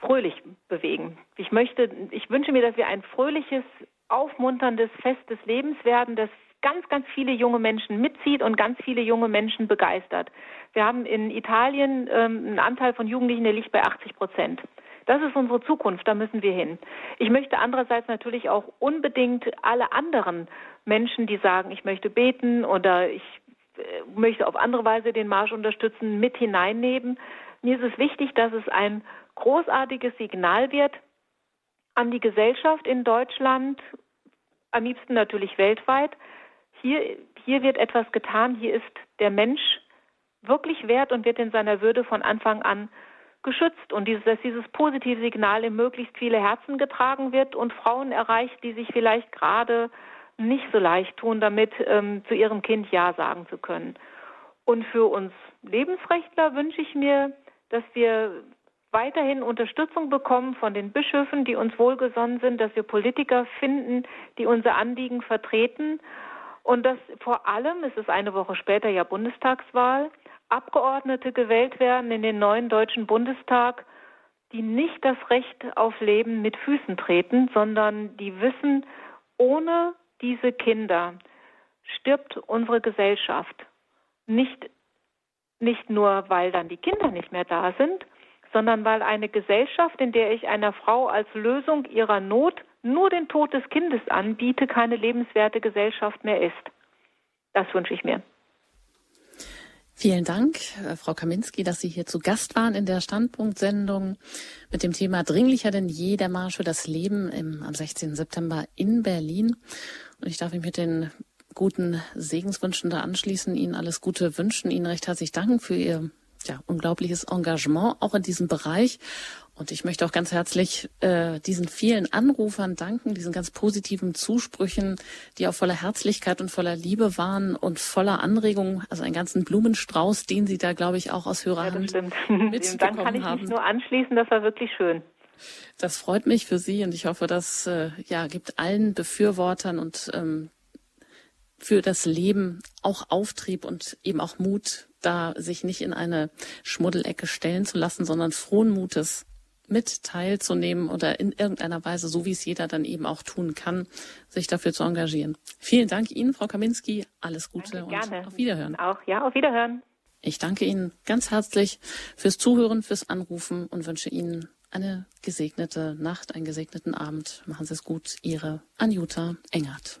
fröhlich bewegen. Ich möchte, ich wünsche mir, dass wir ein fröhliches, aufmunterndes Fest des Lebens werden, das ganz, ganz viele junge Menschen mitzieht und ganz viele junge Menschen begeistert. Wir haben in Italien ähm, einen Anteil von Jugendlichen, der liegt bei 80 Prozent. Das ist unsere Zukunft, da müssen wir hin. Ich möchte andererseits natürlich auch unbedingt alle anderen Menschen, die sagen, ich möchte beten oder ich äh, möchte auf andere Weise den Marsch unterstützen, mit hineinnehmen. Mir ist es wichtig, dass es ein großartiges Signal wird an die Gesellschaft in Deutschland, am liebsten natürlich weltweit. Hier, hier wird etwas getan, hier ist der Mensch wirklich wert und wird in seiner Würde von Anfang an geschützt. Und dieses, dass dieses positive Signal in möglichst viele Herzen getragen wird und Frauen erreicht, die sich vielleicht gerade nicht so leicht tun, damit ähm, zu ihrem Kind Ja sagen zu können. Und für uns Lebensrechtler wünsche ich mir, dass wir weiterhin Unterstützung bekommen von den Bischöfen, die uns wohlgesonnen sind, dass wir Politiker finden, die unser Anliegen vertreten und dass vor allem, es ist eine Woche später ja Bundestagswahl, Abgeordnete gewählt werden in den neuen Deutschen Bundestag, die nicht das Recht auf Leben mit Füßen treten, sondern die wissen, ohne diese Kinder stirbt unsere Gesellschaft. Nicht, nicht nur, weil dann die Kinder nicht mehr da sind, sondern weil eine Gesellschaft, in der ich einer Frau als Lösung ihrer Not nur den Tod des Kindes anbiete, keine lebenswerte Gesellschaft mehr ist. Das wünsche ich mir. Vielen Dank, äh, Frau Kaminski, dass Sie hier zu Gast waren in der Standpunktsendung mit dem Thema Dringlicher denn je der Marsch für das Leben im, am 16. September in Berlin. Und ich darf mich mit den guten Segenswünschen da anschließen, Ihnen alles Gute wünschen, Ihnen recht herzlich danken für Ihr ja, unglaubliches Engagement auch in diesem Bereich. Und ich möchte auch ganz herzlich äh, diesen vielen Anrufern danken, diesen ganz positiven Zusprüchen, die auch voller Herzlichkeit und voller Liebe waren und voller Anregung, also einen ganzen Blumenstrauß, den Sie da, glaube ich, auch aus Hörerhand ja, mitbekommen Dann kann ich mich nur anschließen, das war wirklich schön. Das freut mich für Sie und ich hoffe, das äh, ja, gibt allen Befürwortern und ähm, für das Leben auch Auftrieb und eben auch Mut, da sich nicht in eine Schmuddelecke stellen zu lassen, sondern frohen Mutes mit teilzunehmen oder in irgendeiner Weise, so wie es jeder dann eben auch tun kann, sich dafür zu engagieren. Vielen Dank Ihnen, Frau Kaminski. Alles Gute danke, und gerne. auf Wiederhören. Auch, ja, auf Wiederhören. Ich danke Ihnen ganz herzlich fürs Zuhören, fürs Anrufen und wünsche Ihnen eine gesegnete Nacht, einen gesegneten Abend. Machen Sie es gut. Ihre Anjuta Engert.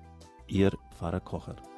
Ihr Pfarrer Kocher.